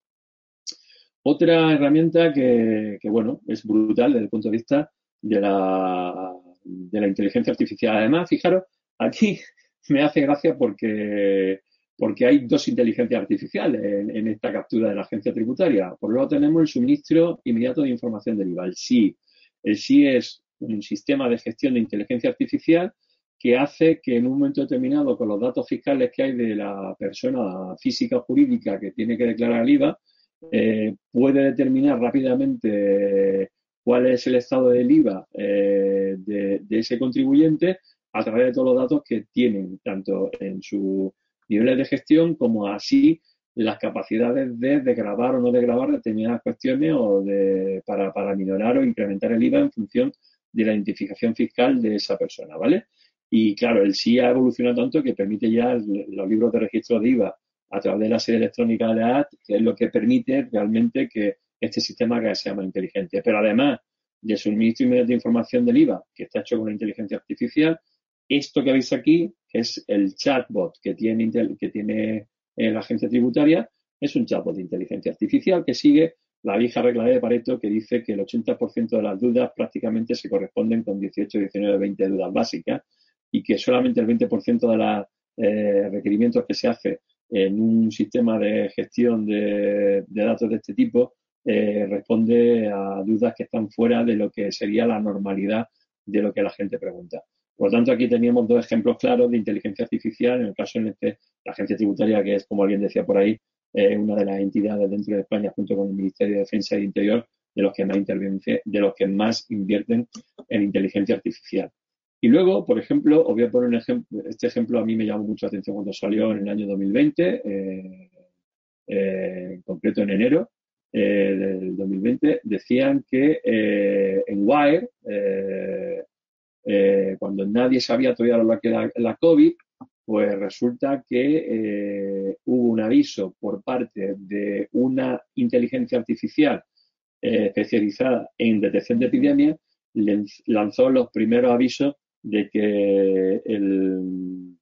Otra herramienta que, bueno, es brutal desde el punto de vista de la, de la inteligencia artificial. Además, fijaros, aquí me hace gracia porque porque hay dos inteligencias artificiales en, esta captura de la agencia tributaria. Por un lado tenemos el suministro inmediato de información del IVA, el SI. El SI es un sistema de gestión de inteligencia artificial que hace que en un momento determinado, con los datos fiscales que hay de la persona física o jurídica que tiene que declarar el IVA, eh, puede determinar rápidamente cuál es el estado del IVA eh, de ese contribuyente a través de todos los datos que tienen, tanto en su niveles de gestión como así las capacidades de, grabar o no de grabar determinadas cuestiones o de, para, para minorar o incrementar el IVA en función de la identificación fiscal de esa persona, ¿vale? Y claro, el sí ha evolucionado tanto que permite ya los libros de registro de IVA a través de la sede electrónica de la AT, que es lo que permite realmente que este sistema sea más inteligente. Pero además de suministro inmediato de información del IVA, que está hecho con inteligencia artificial, esto que veis aquí, que es el chatbot que tiene, que tiene eh, la agencia tributaria, es un chatbot de inteligencia artificial que sigue la vieja regla de Pareto que dice que el 80% de las dudas prácticamente se corresponden con 18, 19, 20 dudas básicas y que solamente el 20% de los eh, requerimientos que se hace en un sistema de gestión de, datos de este tipo eh, responde a dudas que están fuera de lo que sería la normalidad de lo que la gente pregunta. Por lo tanto, aquí teníamos dos ejemplos claros de inteligencia artificial. En el caso en este, la agencia tributaria, que es, como alguien decía por ahí, una de las entidades dentro de España, junto con el Ministerio de Defensa de Interior, de los que más de los que más invierten en inteligencia artificial. Y luego, por ejemplo, os voy a poner un ejemplo. Este ejemplo a mí me llamó mucho la atención cuando salió en el año 2020, eh, eh, en concreto en enero eh, del 2020. Decían que en Wire eh, cuando nadie sabía todavía lo que era la COVID, pues resulta que eh, hubo un aviso por parte de una inteligencia artificial eh, especializada en detección de epidemias, lanzó los primeros avisos de que el,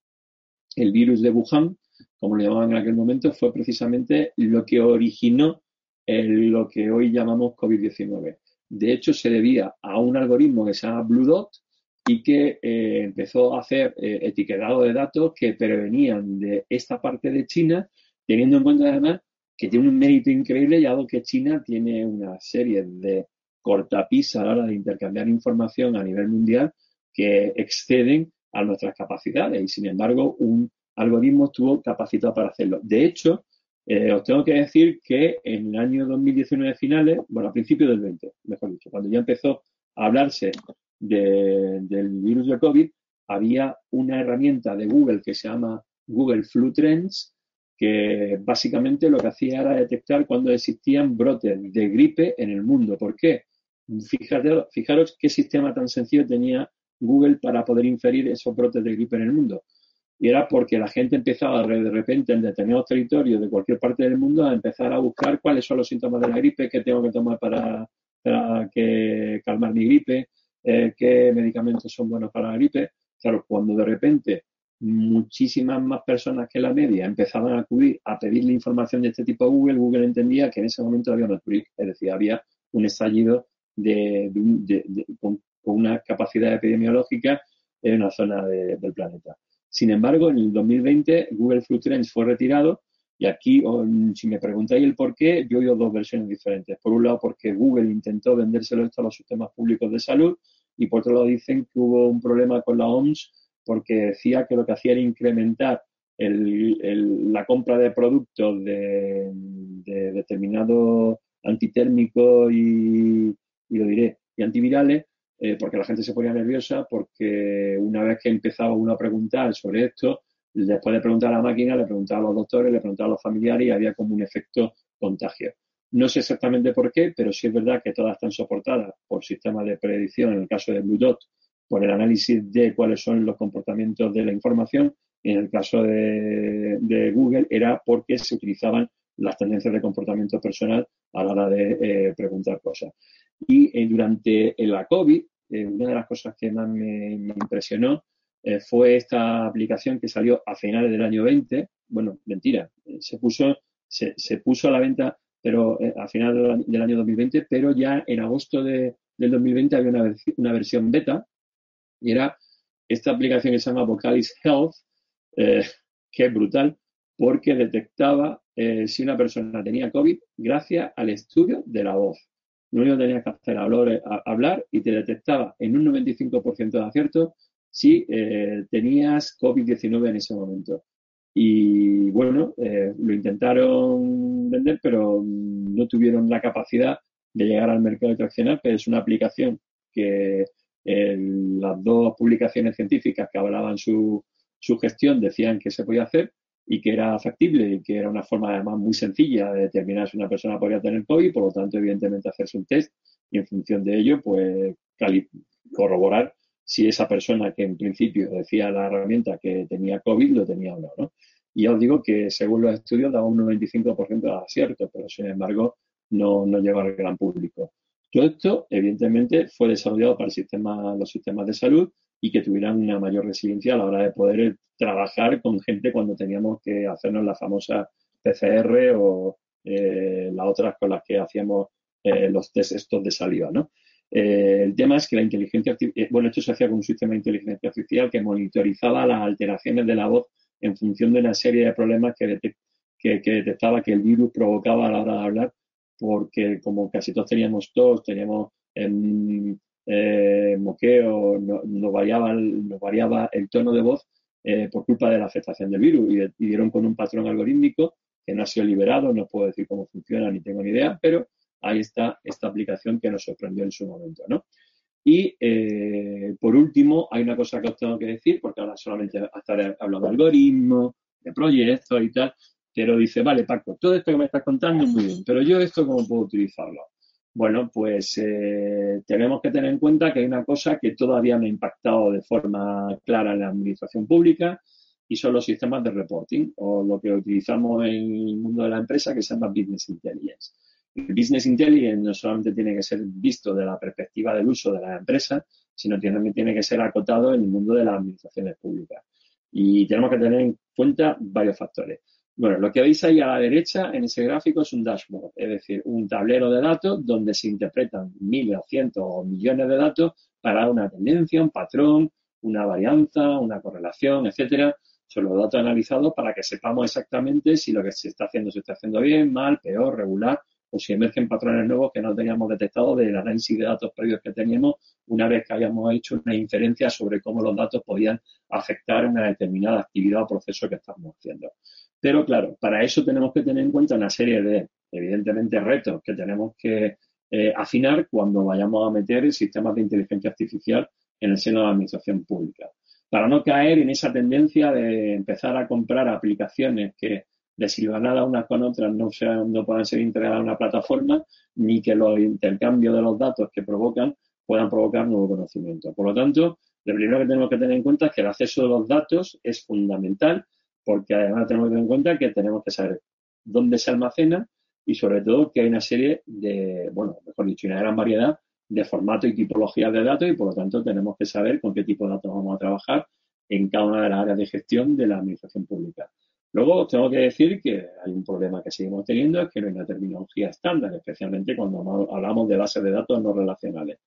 virus de Wuhan, como lo llamaban en aquel momento, fue precisamente lo que originó lo que hoy llamamos COVID-19. De hecho, se debía a un algoritmo que se llama Blue Dot, y que eh, empezó a hacer eh, etiquetado de datos que prevenían de esta parte de China, teniendo en cuenta además que tiene un mérito increíble, ya que China tiene una serie de cortapisas a la hora de intercambiar información a nivel mundial que exceden a nuestras capacidades y sin embargo un algoritmo estuvo capacitado para hacerlo. De hecho, eh, os tengo que decir que en el año 2019 finales, bueno, a principios del 20, mejor dicho, cuando ya empezó a hablarse del virus de COVID, había una herramienta de Google que se llama Google Flu Trends, que básicamente lo que hacía era detectar cuando existían brotes de gripe en el mundo. ¿Por qué? Fijaros, qué sistema tan sencillo tenía Google para poder inferir esos brotes de gripe en el mundo. Y era porque la gente empezaba de repente en determinados territorios de cualquier parte del mundo a empezar a buscar cuáles son los síntomas de la gripe, qué tengo que tomar para, que calmar mi gripe, eh, qué medicamentos son buenos para la gripe. Claro, cuando de repente muchísimas más personas que la media empezaban a acudir a pedirle información de este tipo a Google, Google entendía que en ese momento había un break, es decir, había un estallido de, con, una capacidad epidemiológica en una zona del planeta. Sin embargo, en el 2020 Google Flu Trends fue retirado y aquí, si me preguntáis el por qué, yo oído dos versiones diferentes. Por un lado, porque Google intentó vendérselo esto a los sistemas públicos de salud y por otro lado dicen que hubo un problema con la OMS porque decía que lo que hacía era incrementar la compra de productos de, determinado anitérmico y, lo diré, y antivirales, eh, porque la gente se ponía nerviosa, porque una vez que empezaba uno a preguntar sobre esto, después de preguntar a la máquina, le preguntaba a los doctores, le preguntaba a los familiares y había como un efecto contagio. No sé exactamente por qué, pero sí es verdad que todas están soportadas por sistemas de predicción, en el caso de Blue Dot, por el análisis de cuáles son los comportamientos de la información. En el caso de, Google era porque se utilizaban las tendencias de comportamiento personal a la hora de eh, preguntar cosas. Y eh, durante la COVID, eh, una de las cosas que más me, impresionó fue esta aplicación que salió a finales del año 20. Bueno, mentira, se puso, se, puso a la venta pero a finales del año 2020, pero ya en agosto de, del 2020 había una, una versión beta y era esta aplicación que se llama Vocalis Health, eh, que es brutal, porque detectaba eh, si una persona tenía COVID gracias al estudio de la voz. Lo único que tenías que hacer era hablar y te detectaba en un 95% de acierto si eh, tenías COVID-19 en ese momento. Y bueno, lo intentaron vender, pero no tuvieron la capacidad de llegar al mercado y traccionar, pero es una aplicación que las dos publicaciones científicas que hablaban su, su gestión decían que se podía hacer y que era factible y que era una forma además muy sencilla de determinar si una persona podía tener COVID, por lo tanto, evidentemente, hacerse un test y en función de ello, pues corroborar si esa persona que en principio decía la herramienta que tenía COVID lo tenía o no, ¿no? Y ya os digo que según los estudios daba un 95% de acierto, pero sin embargo no, no llega al gran público. Todo esto, evidentemente, fue desarrollado para los sistemas de salud y que tuvieran una mayor resiliencia a la hora de poder trabajar con gente cuando teníamos que hacernos la famosa PCR o eh, las otras con las que hacíamos eh, los test estos de saliva, ¿no? Eh, el tema es que la inteligencia bueno, esto se hacía con un sistema de inteligencia artificial que monitorizaba las alteraciones de la voz en función de una serie de problemas que, que detectaba que el virus provocaba a la hora de hablar porque como casi todos teníamos tos, teníamos em, eh, moqueo, nos, variaba el, variaba el tono de voz eh, por culpa de la afectación del virus y, dieron con un patrón algorítmico que no ha sido liberado, no puedo decir cómo funciona ni tengo ni idea, pero ahí está esta aplicación que nos sorprendió en su momento, ¿no? Y eh, por último, hay una cosa que os tengo que decir, porque ahora solamente estaré hablando de algoritmos, de proyectos y tal, pero dice, vale, Paco, todo esto que me estás contando muy bien, pero yo esto cómo puedo utilizarlo. Bueno, pues eh, tenemos que tener en cuenta que hay una cosa que todavía no ha impactado de forma clara en la administración pública y son los sistemas de reporting o lo que utilizamos en el mundo de la empresa que se llama Business Intelligence. El Business Intelligence no solamente tiene que ser visto de la perspectiva del uso de la empresa, sino que también tiene que ser acotado en el mundo de las administraciones públicas. Y tenemos que tener en cuenta varios factores. Bueno, lo que veis ahí a la derecha en ese gráfico es un dashboard, es decir, un tablero de datos donde se interpretan miles, cientos o millones de datos para una tendencia, un patrón, una varianza, una correlación, etcétera. Son los datos analizados para que sepamos exactamente si lo que se está haciendo se está haciendo bien, mal, peor, regular o si emergen patrones nuevos que no teníamos detectado del análisis de datos previos que teníamos una vez que hayamos hecho una inferencia sobre cómo los datos podían afectar una determinada actividad o proceso que estamos haciendo. Pero claro, para eso tenemos que tener en cuenta una serie de, evidentemente, retos que tenemos que eh, afinar cuando vayamos a meter sistemas de inteligencia artificial en el seno de la administración pública. Para no caer en esa tendencia de empezar a comprar aplicaciones que desilvanadas unas con otras no, sean, no puedan ser integradas a una plataforma, ni que los intercambios de los datos que provocan puedan provocar nuevo conocimiento. Por lo tanto, lo primero que tenemos que tener en cuenta es que el acceso de los datos es fundamental, porque además tenemos que tener en cuenta que tenemos que saber dónde se almacena y sobre todo que hay una serie de, bueno, mejor dicho, una gran variedad de formatos y tipologías de datos y por lo tanto tenemos que saber con qué tipo de datos vamos a trabajar en cada una de las áreas de gestión de la administración pública. Luego tengo que decir que hay un problema que seguimos teniendo, es que no hay una terminología estándar, especialmente cuando hablamos de bases de datos no relacionales.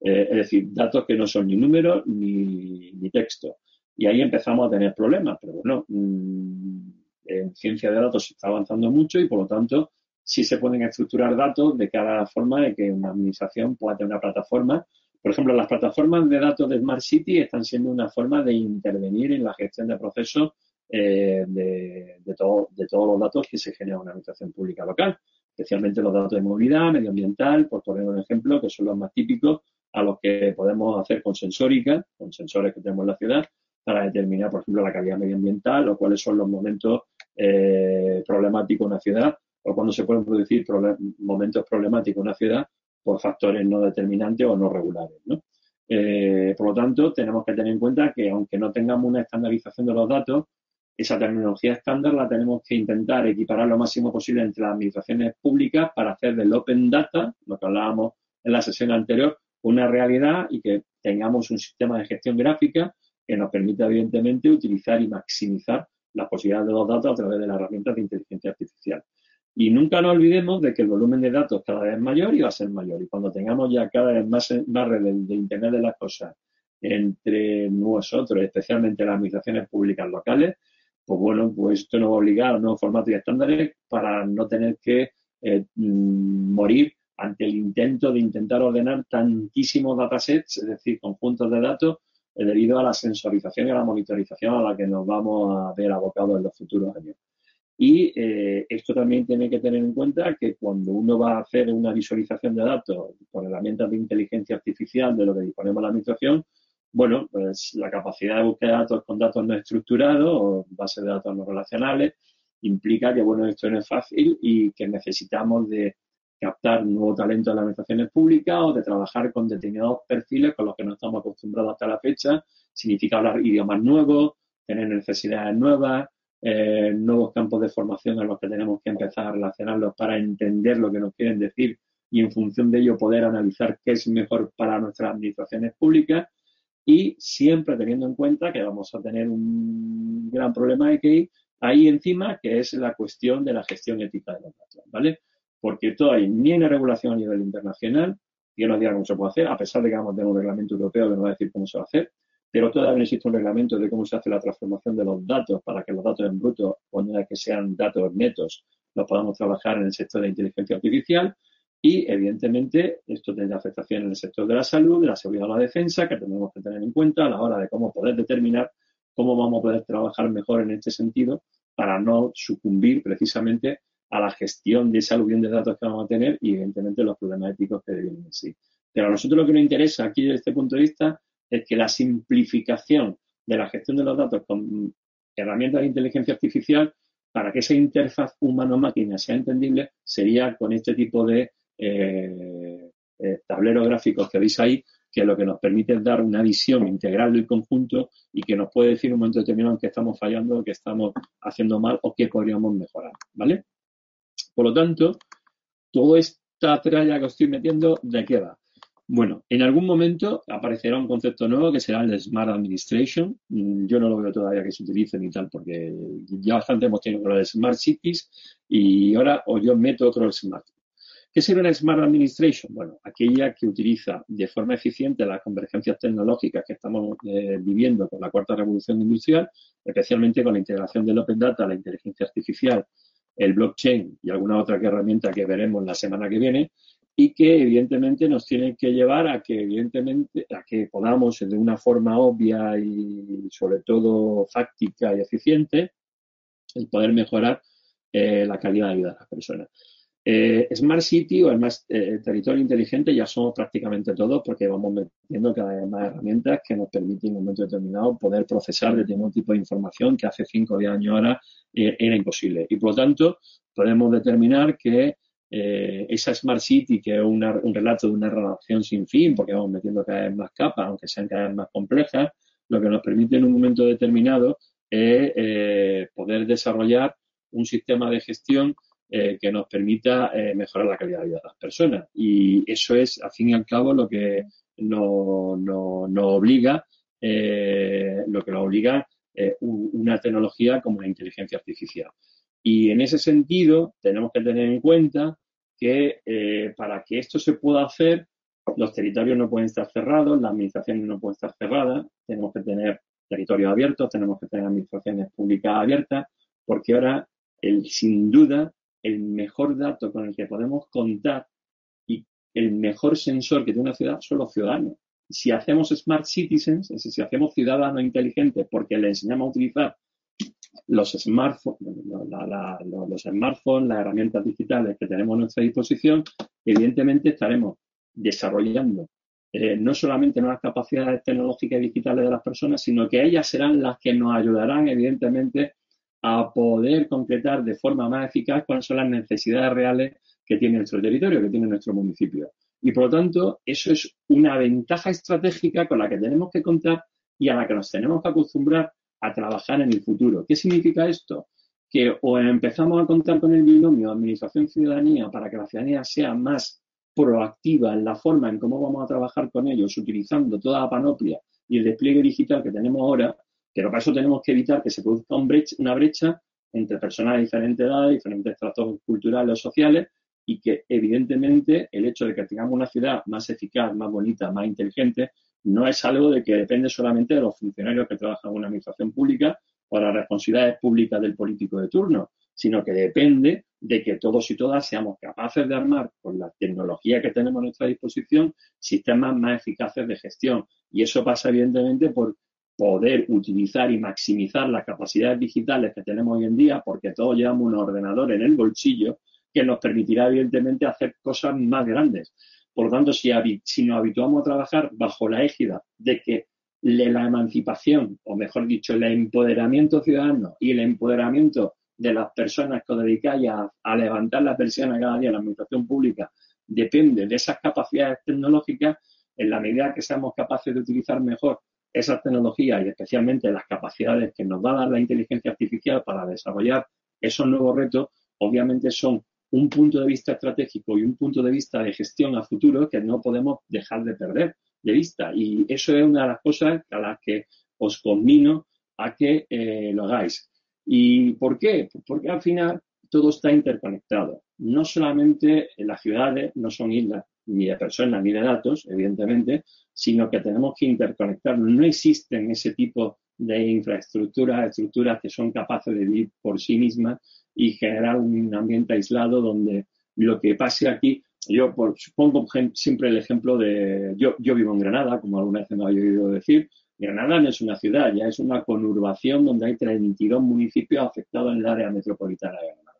Eh, es decir, datos que no son ni números ni, texto. Y ahí empezamos a tener problemas, pero bueno, mm, en ciencia de datos se está avanzando mucho y por lo tanto sí se pueden estructurar datos de cada forma de que una administración pueda tener una plataforma. Por ejemplo, las plataformas de datos de Smart City están siendo una forma de intervenir en la gestión de procesos eh, de, de, todo, de todos los datos que se generan en una administración pública local, especialmente los datos de movilidad, medioambiental, por poner un ejemplo, que son los más típicos a los que podemos hacer con sensórica, con sensores que tenemos en la ciudad, para determinar, por ejemplo, la calidad medioambiental o cuáles son los momentos eh, problemáticos en una ciudad o cuándo se pueden producir momentos problemáticos en una ciudad por factores no determinantes o no regulares. Eh, por lo tanto, tenemos que tener en cuenta que aunque no tengamos una estandarización de los datos, esa terminología estándar la tenemos que intentar equiparar lo máximo posible entre las administraciones públicas para hacer del Open Data, lo que hablábamos en la sesión anterior, una realidad y que tengamos un sistema de gestión gráfica que nos permita, evidentemente, utilizar y maximizar las posibilidades de los datos a través de las herramientas de inteligencia artificial. Y nunca nos olvidemos de que el volumen de datos cada vez es mayor y va a ser mayor. Y cuando tengamos ya cada vez más, más redes de Internet de las cosas entre nosotros, especialmente las administraciones públicas locales, pues bueno, pues esto nos va a obligar a nuevos formatos y estándares para no tener que eh, mm, morir ante el intento de intentar ordenar tantísimos datasets, es decir, conjuntos de datos, eh, debido a la sensorización y a la monitorización a la que nos vamos a ver abocados en los futuros años. Y eh, esto también tiene que tener en cuenta que cuando uno va a hacer una visualización de datos con herramientas de inteligencia artificial de lo que disponemos la administración, bueno, pues la capacidad de búsqueda de datos con datos no estructurados o bases de datos no relacionales implica que, bueno, esto no es fácil y que necesitamos de captar nuevo talento de las administraciones públicas o de trabajar con determinados perfiles con los que no estamos acostumbrados hasta la fecha. Significa hablar idiomas nuevos, tener necesidades nuevas, eh, nuevos campos de formación en los que tenemos que empezar a relacionarlos para entender lo que nos quieren decir y en función de ello poder analizar qué es mejor para nuestras administraciones públicas y siempre teniendo en cuenta que vamos a tener un gran problema de que ahí encima, que es la cuestión de la gestión ética de los datos, ¿vale? Porque todavía ni hay una regulación a nivel internacional, yo no diga cómo se puede hacer, a pesar de que vamos a tener un reglamento europeo que nos va a decir cómo se va a hacer, pero todavía no existe un reglamento de cómo se hace la transformación de los datos para que los datos en bruto, cuando que sean datos netos, los podamos trabajar en el sector de inteligencia artificial y, evidentemente, esto tendrá afectación en el sector de la salud, de la seguridad o la defensa, que tenemos que tener en cuenta a la hora de cómo poder determinar cómo vamos a poder trabajar mejor en este sentido para no sucumbir precisamente a la gestión de esa aluvión de datos que vamos a tener y, evidentemente, los problemas éticos que vienen en sí. Pero a nosotros lo que nos interesa aquí desde este punto de vista es que la simplificación de la gestión de los datos con herramientas de inteligencia artificial para que esa interfaz humano-máquina sea entendible sería con este tipo de eh, eh, tableros gráficos que veis ahí, que lo que nos permite es dar una visión integral del conjunto y que nos puede decir en un momento determinado que estamos fallando, que estamos haciendo mal o que podríamos mejorar, ¿vale? Por lo tanto, toda esta tralla que estoy metiendo, ¿de qué va? Bueno, en algún momento aparecerá un concepto nuevo que será el Smart Administration. Mm, yo no lo veo todavía que se utilice ni tal, porque ya bastante hemos tenido con lo de Smart Cities y ahora o yo meto otro Smart. ¿Qué sería una Smart Administration? Bueno, aquella que utiliza de forma eficiente las convergencias tecnológicas que estamos eh, viviendo con la cuarta revolución industrial, especialmente con la integración del Open Data, la inteligencia artificial el blockchain y alguna otra herramienta que veremos la semana que viene y que evidentemente nos tienen que llevar a que evidentemente a que podamos de una forma obvia y sobre todo fáctica y eficiente el poder mejorar eh, la calidad de vida de las personas. Eh, Smart City o el más eh, territorio inteligente ya somos prácticamente todos porque vamos metiendo cada vez más herramientas que nos permiten en un momento determinado poder procesar determinado tipo de información que hace 5 o 10 años ahora era imposible. Y por lo tanto, podemos determinar que esa Smart City, que es un relato de una relación sin fin, porque vamos metiendo cada vez más capas, aunque sean cada vez más complejas, lo que nos permite en un momento determinado es poder desarrollar un sistema de gestión eh, que nos permita eh, mejorar la calidad de vida de las personas. Y eso es, al fin y al cabo, lo que nos no, obliga, eh, lo que nos obliga una tecnología como la inteligencia artificial. Y en ese sentido, tenemos que tener en cuenta que para que esto se pueda hacer, los territorios no pueden estar cerrados, las administraciones no pueden estar cerradas, tenemos que tener territorios abiertos, tenemos que tener administraciones públicas abiertas, porque ahora el, sin duda, el mejor dato con el que podemos contar y el mejor sensor que tiene una ciudad son los ciudadanos. Si hacemos smart citizens, es decir, si hacemos ciudadanos inteligentes porque le enseñamos a utilizar los smartphones, los smartphones, las herramientas digitales que tenemos a nuestra disposición, evidentemente estaremos desarrollando eh, no solamente nuevas capacidades tecnológicas y digitales de las personas, sino que ellas serán las que nos ayudarán, evidentemente, a poder concretar de forma más eficaz cuáles son las necesidades reales que tiene nuestro territorio, que tiene nuestro municipio. Y por lo tanto, eso es una ventaja estratégica con la que tenemos que contar y a la que nos tenemos que acostumbrar a trabajar en el futuro. ¿Qué significa esto? Que o empezamos a contar con el binomio administración-ciudadanía para que la ciudadanía sea más proactiva en la forma en cómo vamos a trabajar con ellos, utilizando toda la panoplia y el despliegue digital que tenemos ahora, pero para eso tenemos que evitar que se produzca una brecha entre personas de diferentes edades, diferentes estratos culturales o sociales, y que evidentemente el hecho de que tengamos una ciudad más eficaz, más bonita, más inteligente, no es algo de que depende solamente de los funcionarios que trabajan en una administración pública o las responsabilidades públicas del político de turno, sino que depende de que todos y todas seamos capaces de armar con la tecnología que tenemos a nuestra disposición sistemas más eficaces de gestión. Y eso pasa evidentemente por poder utilizar y maximizar las capacidades digitales que tenemos hoy en día, porque todos llevamos un ordenador en el bolsillo que nos permitirá, evidentemente, hacer cosas más grandes. Por lo tanto, si, nos habituamos a trabajar bajo la égida de que la emancipación, o mejor dicho, el empoderamiento ciudadano y el empoderamiento de las personas que os dedicáis a, a levantar la persiana cada día en la administración pública depende de esas capacidades tecnológicas, en la medida que seamos capaces de utilizar mejor esas tecnologías y especialmente las capacidades que nos va a dar la inteligencia artificial para desarrollar esos nuevos retos, obviamente son un punto de vista estratégico y un punto de vista de gestión a futuro que no podemos dejar de perder de vista. Y eso es una de las cosas a las que os convino a que eh, lo hagáis. ¿Y por qué? Porque al final todo está interconectado. No solamente las ciudades no son islas, ni de personas ni de datos, evidentemente, sino que tenemos que interconectarnos. No existen ese tipo de infraestructuras, estructuras que son capaces de vivir por sí mismas y generar un ambiente aislado donde lo que pase aquí, yo por, pongo siempre el ejemplo de, yo, yo vivo en Granada, como alguna vez me había oído decir, Granada no es una ciudad, ya es una conurbación donde hay 32 municipios afectados en el área metropolitana de Granada.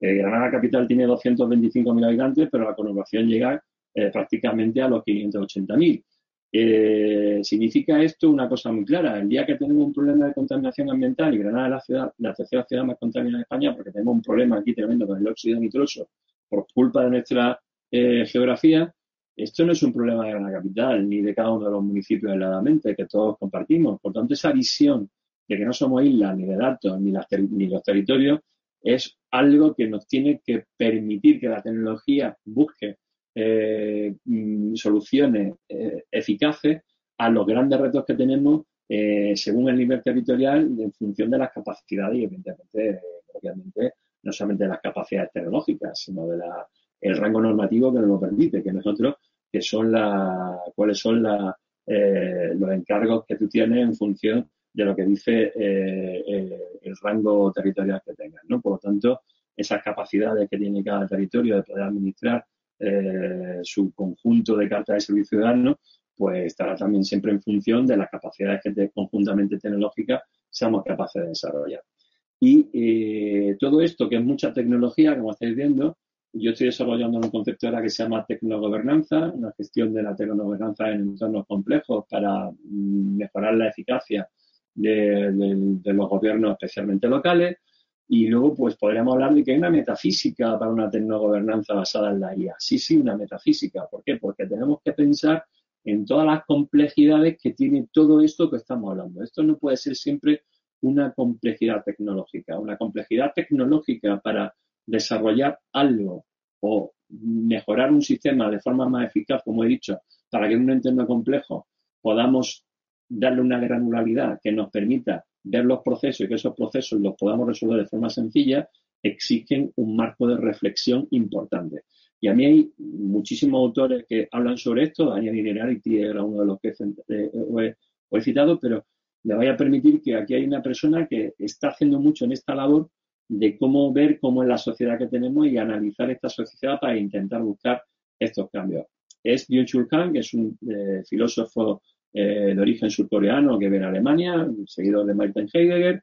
Eh, Granada capital tiene 225.000 habitantes, pero la conurbación llega eh, prácticamente a los 580.000. Eh, significa esto una cosa muy clara. El día que tenemos un problema de contaminación ambiental y Granada es la, ciudad, la tercera ciudad más contaminada de España porque tenemos un problema aquí tremendo con el óxido nitroso por culpa de nuestra eh, geografía, esto no es un problema de Granada Capital ni de cada uno de los municipios heladamente que todos compartimos. Por tanto, esa visión de que no somos islas, ni de datos, ni, ni los territorios, es algo que nos tiene que permitir que la tecnología busque eh, mm, soluciones eh, eficaces a los grandes retos que tenemos eh, según el nivel territorial en función de las capacidades y evidentemente, obviamente, no solamente de las capacidades tecnológicas, sino de la, el rango normativo que nos lo permite, que nosotros, que son la, cuáles son los encargos que tú tienes en función de lo que dice el rango territorial que tengas, ¿no? Por lo tanto, esas capacidades que tiene cada territorio de poder administrar eh, su conjunto de cartas de servicio ciudadano, pues estará también siempre en función de las capacidades que conjuntamente tecnológicas seamos capaces de desarrollar. Y eh, todo esto, que es mucha tecnología, como estáis viendo, yo estoy desarrollando un concepto ahora que se llama tecnogobernanza, una gestión de la tecnogobernanza en entornos complejos para mm, mejorar la eficacia de, los gobiernos, especialmente locales. Y luego, pues podríamos hablar de que hay una metafísica para una tecnogobernanza basada en la IA. Sí, sí, una metafísica. ¿Por qué? Porque tenemos que pensar en todas las complejidades que tiene todo esto que estamos hablando. Esto no puede ser siempre una complejidad tecnológica. Una complejidad tecnológica para desarrollar algo o mejorar un sistema de forma más eficaz, como he dicho, para que en un entorno complejo podamos darle una granularidad que nos permita ver los procesos y que esos procesos los podamos resolver de forma sencilla, exigen un marco de reflexión importante. Y a mí hay muchísimos autores que hablan sobre esto, Daniel Linearity era uno de los que eh, he, he citado, pero le voy a permitir que aquí hay una persona que está haciendo mucho en esta labor de cómo ver cómo es la sociedad que tenemos y analizar esta sociedad para intentar buscar estos cambios. Es Byung-Chul que es un eh, filósofo eh, de origen surcoreano que viene en Alemania, seguidor de Martin Heidegger,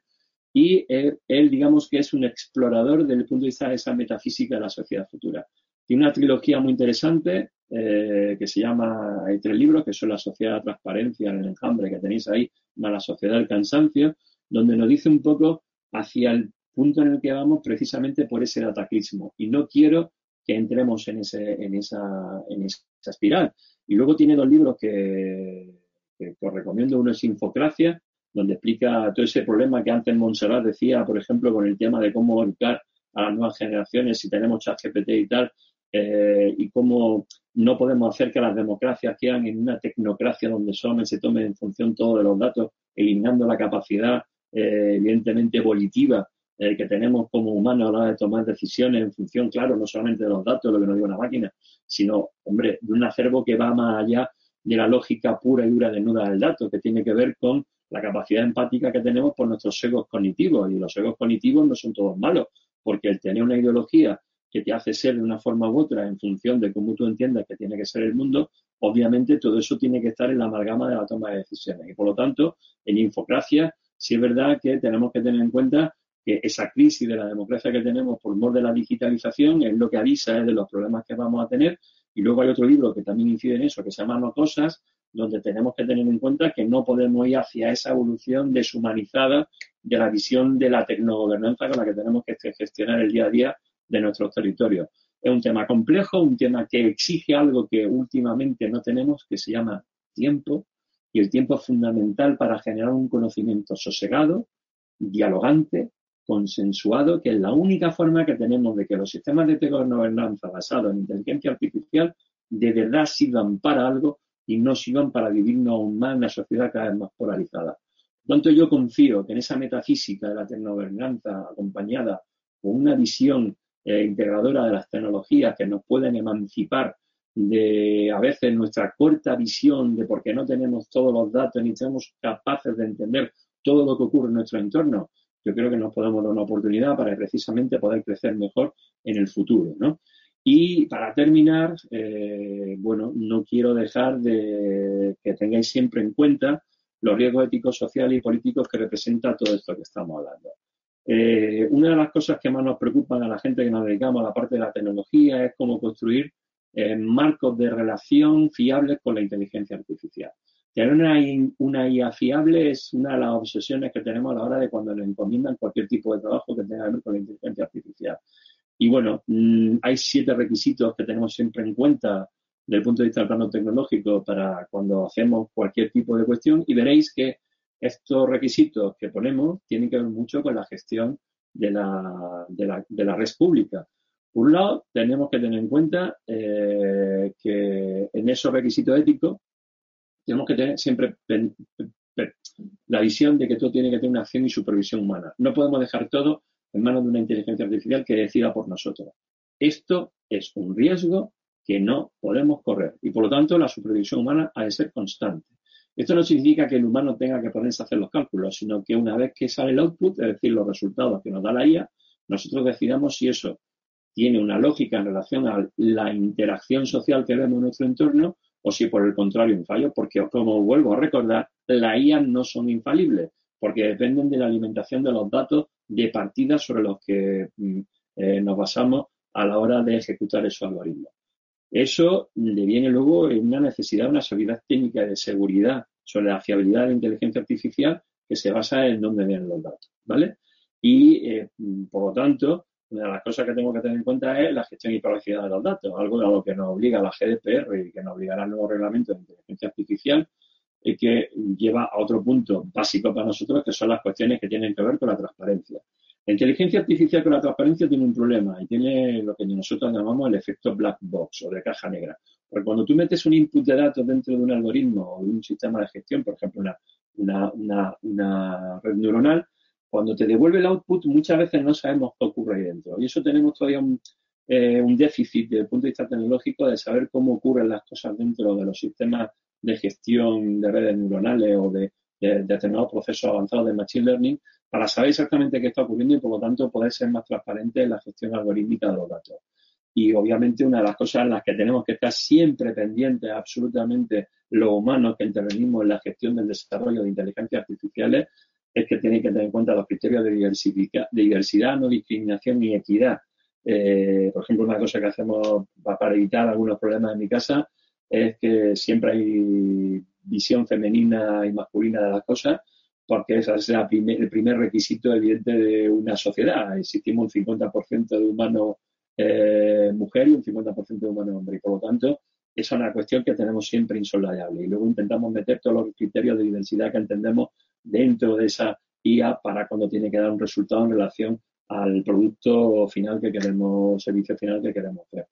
y él, digamos que es un explorador desde el punto de vista de esa metafísica de la sociedad futura. Tiene una trilogía muy interesante eh, que se llama, hay tres libros, que son La sociedad de la transparencia, el enjambre que tenéis ahí, más La sociedad del cansancio, donde nos dice un poco hacia el punto en el que vamos precisamente por ese dataclismo. Y no quiero que entremos en, ese, en, esa, en esa espiral. Y luego tiene dos libros que, que os recomiendo. Uno es Infocracia, donde explica todo ese problema que antes Montserrat decía, por ejemplo, con el tema de cómo educar a las nuevas generaciones si tenemos chat GPT y tal, eh, y cómo no podemos hacer que las democracias quedan en una tecnocracia donde solamente se tome en función todo de los datos, eliminando la capacidad, eh, evidentemente, volitiva eh, que tenemos como humanos a la hora de tomar decisiones en función, claro, no solamente de los datos, lo que nos diga una máquina, sino, hombre, de un acervo que va más allá de la lógica pura y dura desnuda del dato, que tiene que ver con la capacidad empática que tenemos por nuestros egos cognitivos. Y los egos cognitivos no son todos malos, porque el tener una ideología que te hace ser de una forma u otra en función de cómo tú entiendas que tiene que ser el mundo, obviamente todo eso tiene que estar en la amalgama de la toma de decisiones. Y por lo tanto, en Infocracia, sí es verdad que tenemos que tener en cuenta que esa crisis de la democracia que tenemos por mor de la digitalización es lo que avisa de los problemas que vamos a tener y luego hay otro libro que también incide en eso, que se llama No Cosas, donde tenemos que tener en cuenta que no podemos ir hacia esa evolución deshumanizada de la visión de la tecnogobernanza con la que tenemos que gestionar el día a día de nuestros territorios. Es un tema complejo, un tema que exige algo que últimamente no tenemos, que se llama tiempo, y el tiempo es fundamental para generar un conocimiento sosegado, dialogante, consensuado que es la única forma que tenemos de que los sistemas de gobernanza basados en inteligencia artificial de verdad sirvan para algo y no sirvan para vivirnos aún más en una sociedad cada vez más polarizada. Por tanto, yo confío que en esa metafísica de la tecnogobernanza acompañada con una visión eh, integradora de las tecnologías que nos pueden emancipar de a veces nuestra corta visión de por qué no tenemos todos los datos ni somos capaces de entender todo lo que ocurre en nuestro entorno, yo creo que nos podemos dar una oportunidad para precisamente poder crecer mejor en el futuro. Y para terminar, eh, bueno, no quiero dejar de que tengáis siempre en cuenta los riesgos éticos, sociales y políticos que representa todo esto que estamos hablando. Eh, una de las cosas que más nos preocupan a la gente que nos dedicamos a la parte de la tecnología es cómo construir eh, marcos de relación fiables con la inteligencia artificial. Tener una, una IA fiable es una de las obsesiones que tenemos a la hora de cuando nos encomiendan cualquier tipo de trabajo que tenga que ver con la inteligencia artificial. Y bueno, mm, hay siete requisitos que tenemos siempre en cuenta desde el punto de vista del plano tecnológico para cuando hacemos cualquier tipo de cuestión y veréis que estos requisitos que ponemos tienen que ver mucho con la gestión de la, de la, de la red pública. Por un lado, tenemos que tener en cuenta eh, que en esos requisitos éticos tenemos que tener siempre la visión de que todo tiene que tener una acción y supervisión humana. No podemos dejar todo en manos de una inteligencia artificial que decida por nosotros. Esto es un riesgo que no podemos correr y por lo tanto la supervisión humana ha de ser constante. Esto no significa que el humano tenga que ponerse a hacer los cálculos, sino que una vez que sale el output, es decir, los resultados que nos da la IA, nosotros decidamos si eso tiene una lógica en relación a la interacción social que vemos en nuestro entorno o si por el contrario un fallo, porque como vuelvo a recordar, las IA no son infalibles, porque dependen de la alimentación de los datos de partida sobre los que mm, eh, nos basamos a la hora de ejecutar esos algoritmos. Eso le viene luego una necesidad, una seguridad técnica de seguridad sobre la fiabilidad de la inteligencia artificial que se basa en dónde vienen los datos, ¿vale? Y, eh, por lo tanto, una de las cosas que tengo que tener en cuenta es la gestión y privacidad de los datos, algo a lo que nos obliga la GDPR y que nos obligará el nuevo reglamento de inteligencia artificial y que lleva a otro punto básico para nosotros, que son las cuestiones que tienen que ver con la transparencia. La inteligencia artificial con la transparencia tiene un problema y tiene lo que nosotros llamamos el efecto black box o de caja negra. Porque cuando tú metes un input de datos dentro de un algoritmo o de un sistema de gestión, por ejemplo, una, una red neuronal, cuando te devuelve el output, muchas veces no sabemos qué ocurre ahí dentro. Y eso tenemos todavía un, eh, un déficit desde el punto de vista tecnológico de saber cómo ocurren las cosas dentro de los sistemas de gestión de redes neuronales o de, determinados procesos avanzados de Machine Learning para saber exactamente qué está ocurriendo y por lo tanto poder ser más transparente en la gestión algorítmica de los datos. Y obviamente una de las cosas en las que tenemos que estar siempre pendientes absolutamente los humanos que intervenimos en la gestión del desarrollo de inteligencias artificiales es que tienen que tener en cuenta los criterios de, de diversidad, no discriminación ni equidad. Eh, por ejemplo, una cosa que hacemos para evitar algunos problemas en mi casa es que siempre hay visión femenina y masculina de las cosas, porque ese es el primer requisito evidente de una sociedad. Existimos un 50% de humanos eh, mujer y un 50% de humanos hombre. Y por lo tanto, es una cuestión que tenemos siempre insolayable. Y luego intentamos meter todos los criterios de diversidad que entendemos dentro de esa IA para cuando tiene que dar un resultado en relación al producto final que queremos, servicio final que queremos hacer.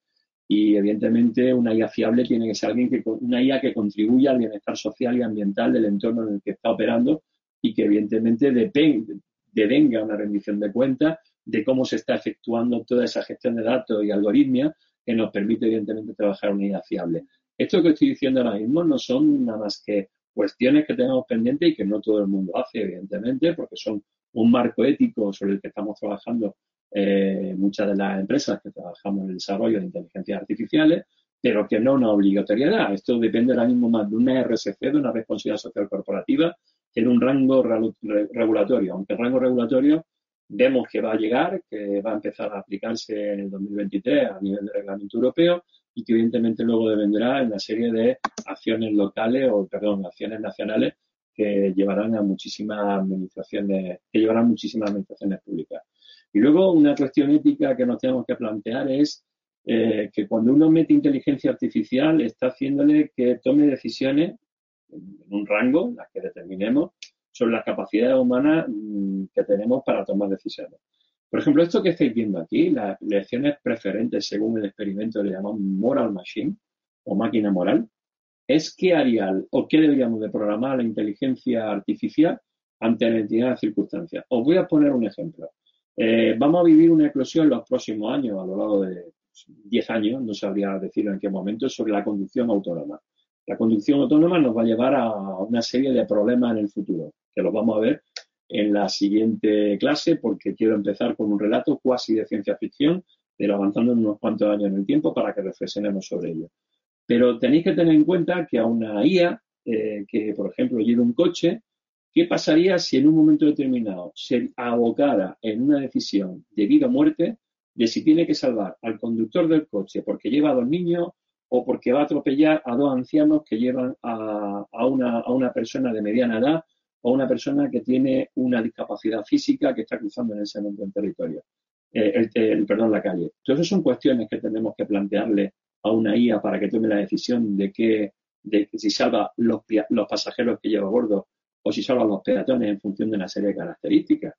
Y evidentemente una IA fiable tiene que ser alguien que, una IA que contribuya al bienestar social y ambiental del entorno en el que está operando y que evidentemente devenga una rendición de cuentas de cómo se está efectuando toda esa gestión de datos y algoritmia que nos permite evidentemente trabajar una IA fiable. Esto que estoy diciendo ahora mismo no son nada más que cuestiones que tenemos pendientes y que no todo el mundo hace, evidentemente, porque son un marco ético sobre el que estamos trabajando eh, muchas de las empresas que trabajamos en el desarrollo de inteligencias artificiales, pero que no una obligatoriedad. Esto depende ahora mismo más de una RSC, de una responsabilidad social corporativa, que de un rango regulatorio. Aunque el rango regulatorio vemos que va a llegar, que va a empezar a aplicarse en el 2023 a nivel de reglamento europeo y que evidentemente luego dependerá en una serie de acciones locales o, perdón, acciones nacionales que llevarán a muchísimas administraciones, que llevarán muchísimas administraciones públicas. Y luego una cuestión ética que nos tenemos que plantear es eh, que cuando uno mete inteligencia artificial está haciéndole que tome decisiones en un rango, las que determinemos, sobre las capacidades humanas mm, que tenemos para tomar decisiones. Por ejemplo, esto que estáis viendo aquí, las lecciones preferentes según el experimento le llamamos moral machine o máquina moral, es qué haría o qué deberíamos de programar la inteligencia artificial ante la entidad de circunstancias. Os voy a poner un ejemplo. Eh, vamos a vivir una eclosión los próximos años, a lo largo de 10 años, no sabría decirlo en qué momento, sobre la conducción autónoma. La conducción autónoma nos va a llevar a una serie de problemas en el futuro, que los vamos a ver en la siguiente clase porque quiero empezar con un relato cuasi de ciencia ficción, pero avanzando unos cuantos años en el tiempo para que reflexionemos sobre ello. Pero tenéis que tener en cuenta que a una IA eh, que, por ejemplo, lleve un coche, ¿qué pasaría si en un momento determinado se abocara en una decisión de vida o muerte de si tiene que salvar al conductor del coche porque lleva a dos niños o porque va a atropellar a dos ancianos que llevan a, una, a una persona de mediana edad o una persona que tiene una discapacidad física que está cruzando en ese momento el territorio, eh, el, perdón, la calle. Entonces son cuestiones que tenemos que plantearle a una IA para que tome la decisión de que, de si salva los, los pasajeros que lleva a bordo o si salva los peatones en función de una serie de características.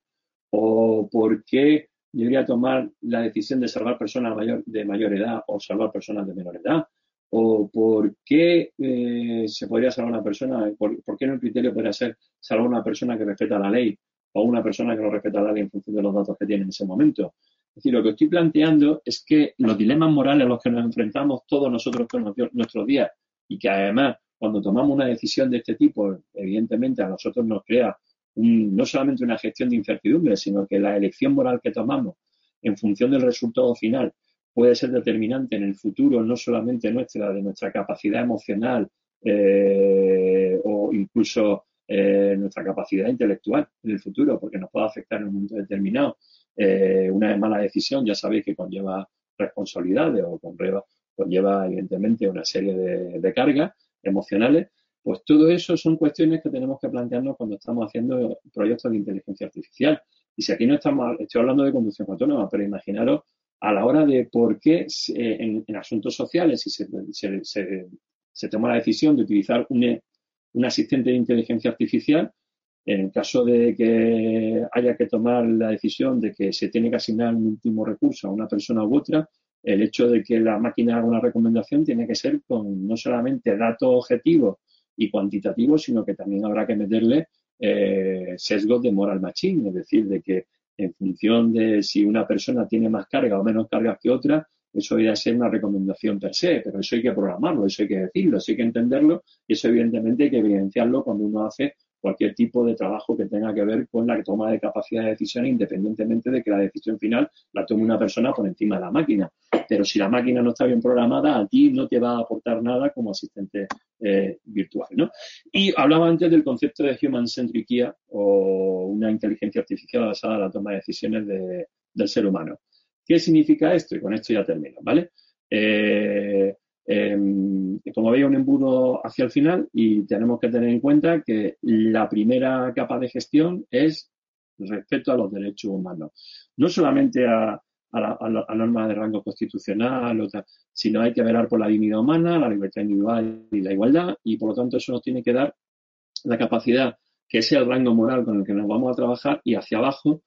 O por qué debería tomar la decisión de salvar personas mayor, de mayor edad o salvar personas de menor edad o por qué eh, se podría salvar una persona, por, qué no el criterio podría ser salvar una persona que respeta la ley o una persona que no respeta la ley en función de los datos que tiene en ese momento. Es decir, lo que estoy planteando es que los dilemas morales a los que nos enfrentamos todos nosotros con nuestros días y que además cuando tomamos una decisión de este tipo, evidentemente a nosotros nos crea no solamente una gestión de incertidumbre, sino que la elección moral que tomamos en función del resultado final puede ser determinante en el futuro, no solamente nuestra, de nuestra capacidad emocional eh, o incluso eh, nuestra capacidad intelectual en el futuro, porque nos puede afectar en un momento determinado. Eh, una mala decisión ya sabéis que conlleva responsabilidades o conlleva, conlleva evidentemente una serie de, de cargas emocionales pues todo eso son cuestiones que tenemos que plantearnos cuando estamos haciendo proyectos de inteligencia artificial. Y si aquí no estamos, estoy hablando de conducción autónoma, pero imaginaros a la hora de por qué en, asuntos sociales, si se, toma la decisión de utilizar un, asistente de inteligencia artificial, en el caso de que haya que tomar la decisión de que se tiene que asignar un último recurso a una persona u otra, el hecho de que la máquina haga una recomendación tiene que ser con no solamente datos objetivos y cuantitativo, sino que también habrá que meterle eh, sesgos de moral machine, es decir, de que en función de si una persona tiene más carga o menos cargas que otra, eso debería ser una recomendación per se, pero eso hay que programarlo, eso hay que decirlo, eso hay que entenderlo y eso evidentemente hay que evidenciarlo cuando uno hace cualquier tipo de trabajo que tenga que ver con la toma de capacidad de decisión, independientemente de que la decisión final la tome una persona por encima de la máquina. Pero si la máquina no está bien programada, a ti no te va a aportar nada como asistente eh, virtual. ¿no? Y hablaba antes del concepto de Human Centric IA o una inteligencia artificial basada en la toma de decisiones del ser humano. ¿Qué significa esto? Y con esto ya termino, ¿vale? Eh, Em, como veis, un embudo hacia el final y tenemos que tener en cuenta que la primera capa de gestión es respecto a los derechos humanos. No solamente a, la, norma de rango constitucional, sino hay que velar por la dignidad humana, la libertad individual y la igualdad y por lo tanto eso nos tiene que dar la capacidad que sea el rango moral con el que nos vamos a trabajar y hacia abajo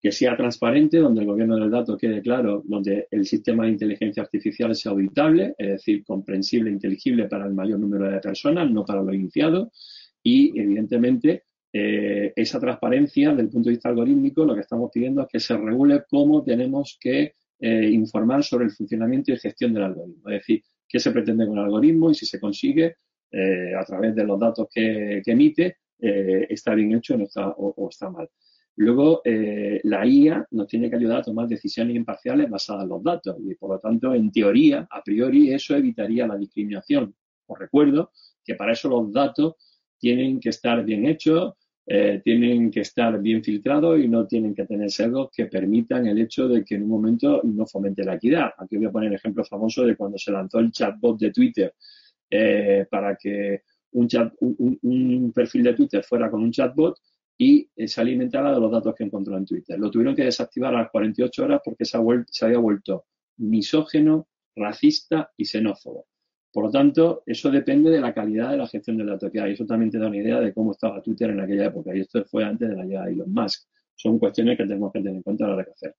que sea transparente, donde el gobierno del dato quede claro, donde el sistema de inteligencia artificial sea auditable, es decir, comprensible e inteligible para el mayor número de personas, no para los iniciados, y evidentemente eh, esa transparencia desde el punto de vista algorítmico, lo que estamos pidiendo es que se regule cómo tenemos que eh, informar sobre el funcionamiento y gestión del algoritmo, es decir, qué se pretende con el algoritmo y si se consigue eh, a través de los datos que, emite, está bien hecho o está mal. Luego, eh, la IA nos tiene que ayudar a tomar decisiones imparciales basadas en los datos y, por lo tanto, en teoría, a priori, eso evitaría la discriminación. Os recuerdo que para eso los datos tienen que estar bien hechos, eh, tienen que estar bien filtrados y no tienen que tener sesgos que permitan el hecho de que en un momento no fomente la equidad. Aquí voy a poner el ejemplo famoso de cuando se lanzó el chatbot de Twitter eh, para que un, chat, un perfil de Twitter fuera con un chatbot y eh, se alimentaba de los datos que encontró en Twitter. Lo tuvieron que desactivar a las 48 horas porque se, se había vuelto misógeno, racista y xenófobo. Por lo tanto, eso depende de la calidad de la gestión del dato que hay. Eso también te da una idea de cómo estaba Twitter en aquella época. Y esto fue antes de la llegada de Elon Musk. Son cuestiones que tenemos que tener en cuenta a la hora de hacer.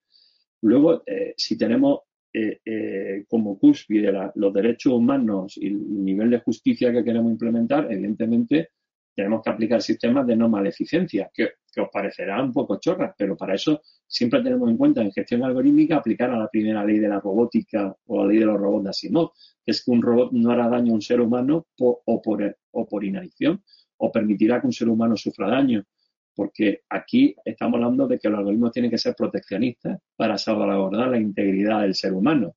Luego, eh, si tenemos eh, como cúspide los derechos humanos y el nivel de justicia que queremos implementar, evidentemente tenemos que aplicar sistemas de no maleficencia, que, os parecerá un poco chorras, pero para eso siempre tenemos en cuenta en gestión algorítmica aplicar a la primera ley de la robótica o la ley de los robots de Asimov, que es que un robot no hará daño a un ser humano o, por, o o permitirá que un ser humano sufra daño, porque aquí estamos hablando de que los algoritmos tienen que ser proteccionistas para salvaguardar la integridad del ser humano.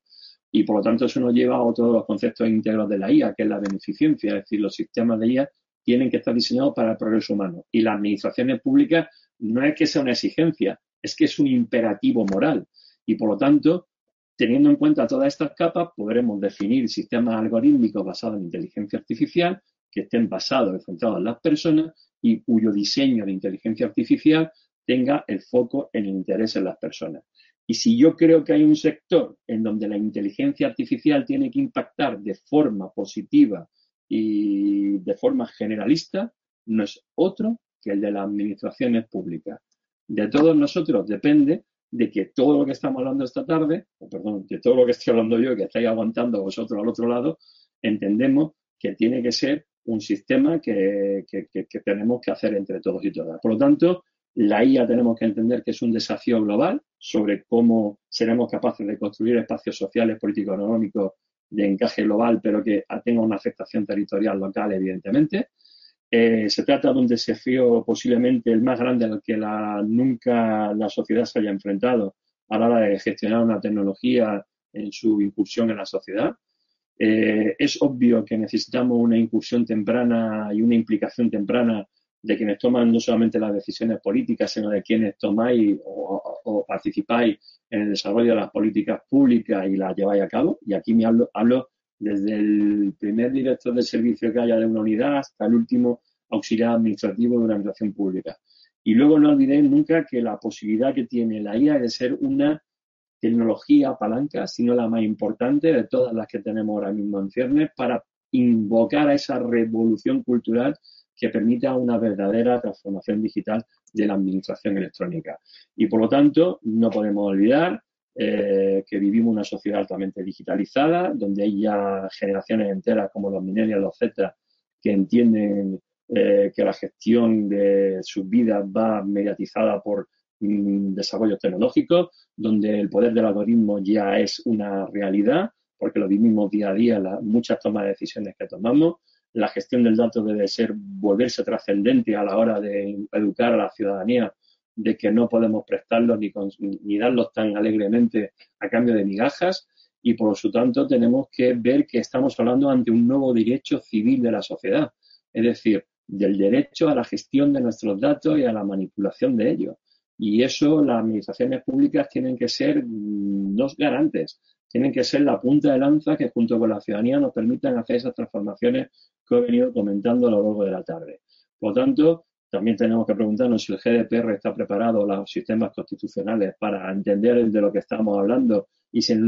Y por lo tanto eso nos lleva a otro de los conceptos íntegros de la IA, que es la beneficencia, es decir, los sistemas de IA tienen que estar diseñados para el progreso humano. Y las administraciones públicas no es que sea una exigencia, es que es un imperativo moral. Y por lo tanto, teniendo en cuenta todas estas capas, podremos definir sistemas algorítmicos basados en inteligencia artificial que estén basados y centrados en las personas y cuyo diseño de inteligencia artificial tenga el foco en el interés en las personas. Y si yo creo que hay un sector en donde la inteligencia artificial tiene que impactar de forma positiva y de forma generalista no es otro que el de las administraciones públicas. De todos nosotros depende de que todo lo que estamos hablando esta tarde, o perdón, de todo lo que estoy hablando yo que estáis aguantando vosotros al otro lado, entendemos que tiene que ser un sistema que, que tenemos que hacer entre todos y todas. Por lo tanto, la IA tenemos que entender que es un desafío global sobre cómo seremos capaces de construir espacios sociales, políticos, económicos de encaje global, pero que tenga una afectación territorial local, evidentemente. Eh, se trata de un desafío posiblemente el más grande al que la, nunca la sociedad se haya enfrentado a la hora de gestionar una tecnología en su incursión en la sociedad. Eh, es obvio que necesitamos una incursión temprana y una implicación temprana de quienes toman no solamente las decisiones políticas, sino de quienes tomáis o, participáis en el desarrollo de las políticas públicas y las lleváis a cabo. Y aquí me hablo, hablo desde el primer director de servicio que haya de una unidad hasta el último auxiliar administrativo de una administración pública. Y luego no olvidéis nunca que la posibilidad que tiene la IA de ser una tecnología palanca, sino la más importante de todas las que tenemos ahora mismo en ciernes, para invocar a esa revolución cultural que permita una verdadera transformación digital de la administración electrónica. Y por lo tanto, no podemos olvidar eh, que vivimos una sociedad altamente digitalizada, donde hay ya generaciones enteras como los millennials, los Z, que entienden eh, que la gestión de sus vidas va mediatizada por mm, desarrollos tecnológicos, donde el poder del algoritmo ya es una realidad, porque lo vivimos día a día, muchas tomas de decisiones que tomamos. La gestión del dato debe ser volverse trascendente a la hora de educar a la ciudadanía de que no podemos prestarlos ni, ni darlos tan alegremente a cambio de migajas y por lo tanto tenemos que ver que estamos hablando ante un nuevo derecho civil de la sociedad, es decir, del derecho a la gestión de nuestros datos y a la manipulación de ellos. Y eso las administraciones públicas tienen que ser dos mm, garantes, tienen que ser la punta de lanza que junto con la ciudadanía nos permitan hacer esas transformaciones que he venido comentando a lo largo de la tarde. Por lo tanto, también tenemos que preguntarnos si el GDPR está preparado, los sistemas constitucionales, para entender de lo que estamos hablando y si en,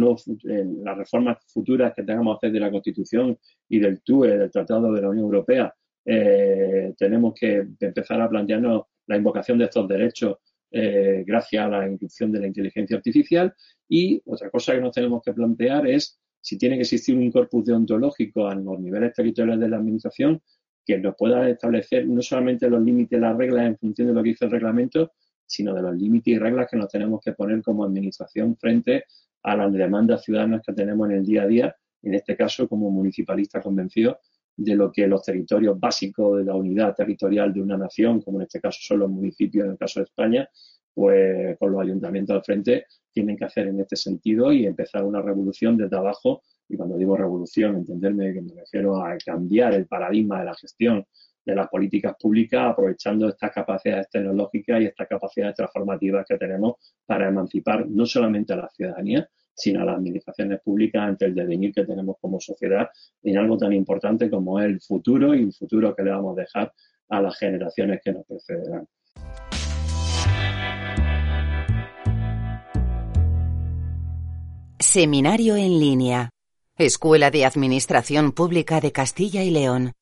las reformas futuras que tengamos que hacer de la Constitución y del TUE, del Tratado de la Unión Europea, eh, tenemos que empezar a plantearnos la invocación de estos derechos eh, gracias a la inclusión de la inteligencia artificial. Y otra cosa que nos tenemos que plantear es si tiene que existir un corpus deontológico a los niveles territoriales de la Administración que nos pueda establecer no solamente los límites, las reglas en función de lo que dice el reglamento, sino de los límites y reglas que nos tenemos que poner como administración frente a las demandas ciudadanas que tenemos en el día a día, en este caso como municipalista convencido de lo que los territorios básicos de la unidad territorial de una nación, como en este caso son los municipios en el caso de España, pues con los ayuntamientos al frente tienen que hacer en este sentido y empezar una revolución desde abajo. Y cuando digo revolución, entenderme que me refiero a cambiar el paradigma de la gestión de las políticas públicas, aprovechando estas capacidades tecnológicas y estas capacidades transformativas que tenemos para emancipar no solamente a la ciudadanía, sino a las administraciones públicas ante el devenir que tenemos como sociedad en algo tan importante como el futuro y el futuro que le vamos a dejar a las generaciones que nos precederán. Seminario en línea Escuela de Administración Pública de Castilla y León.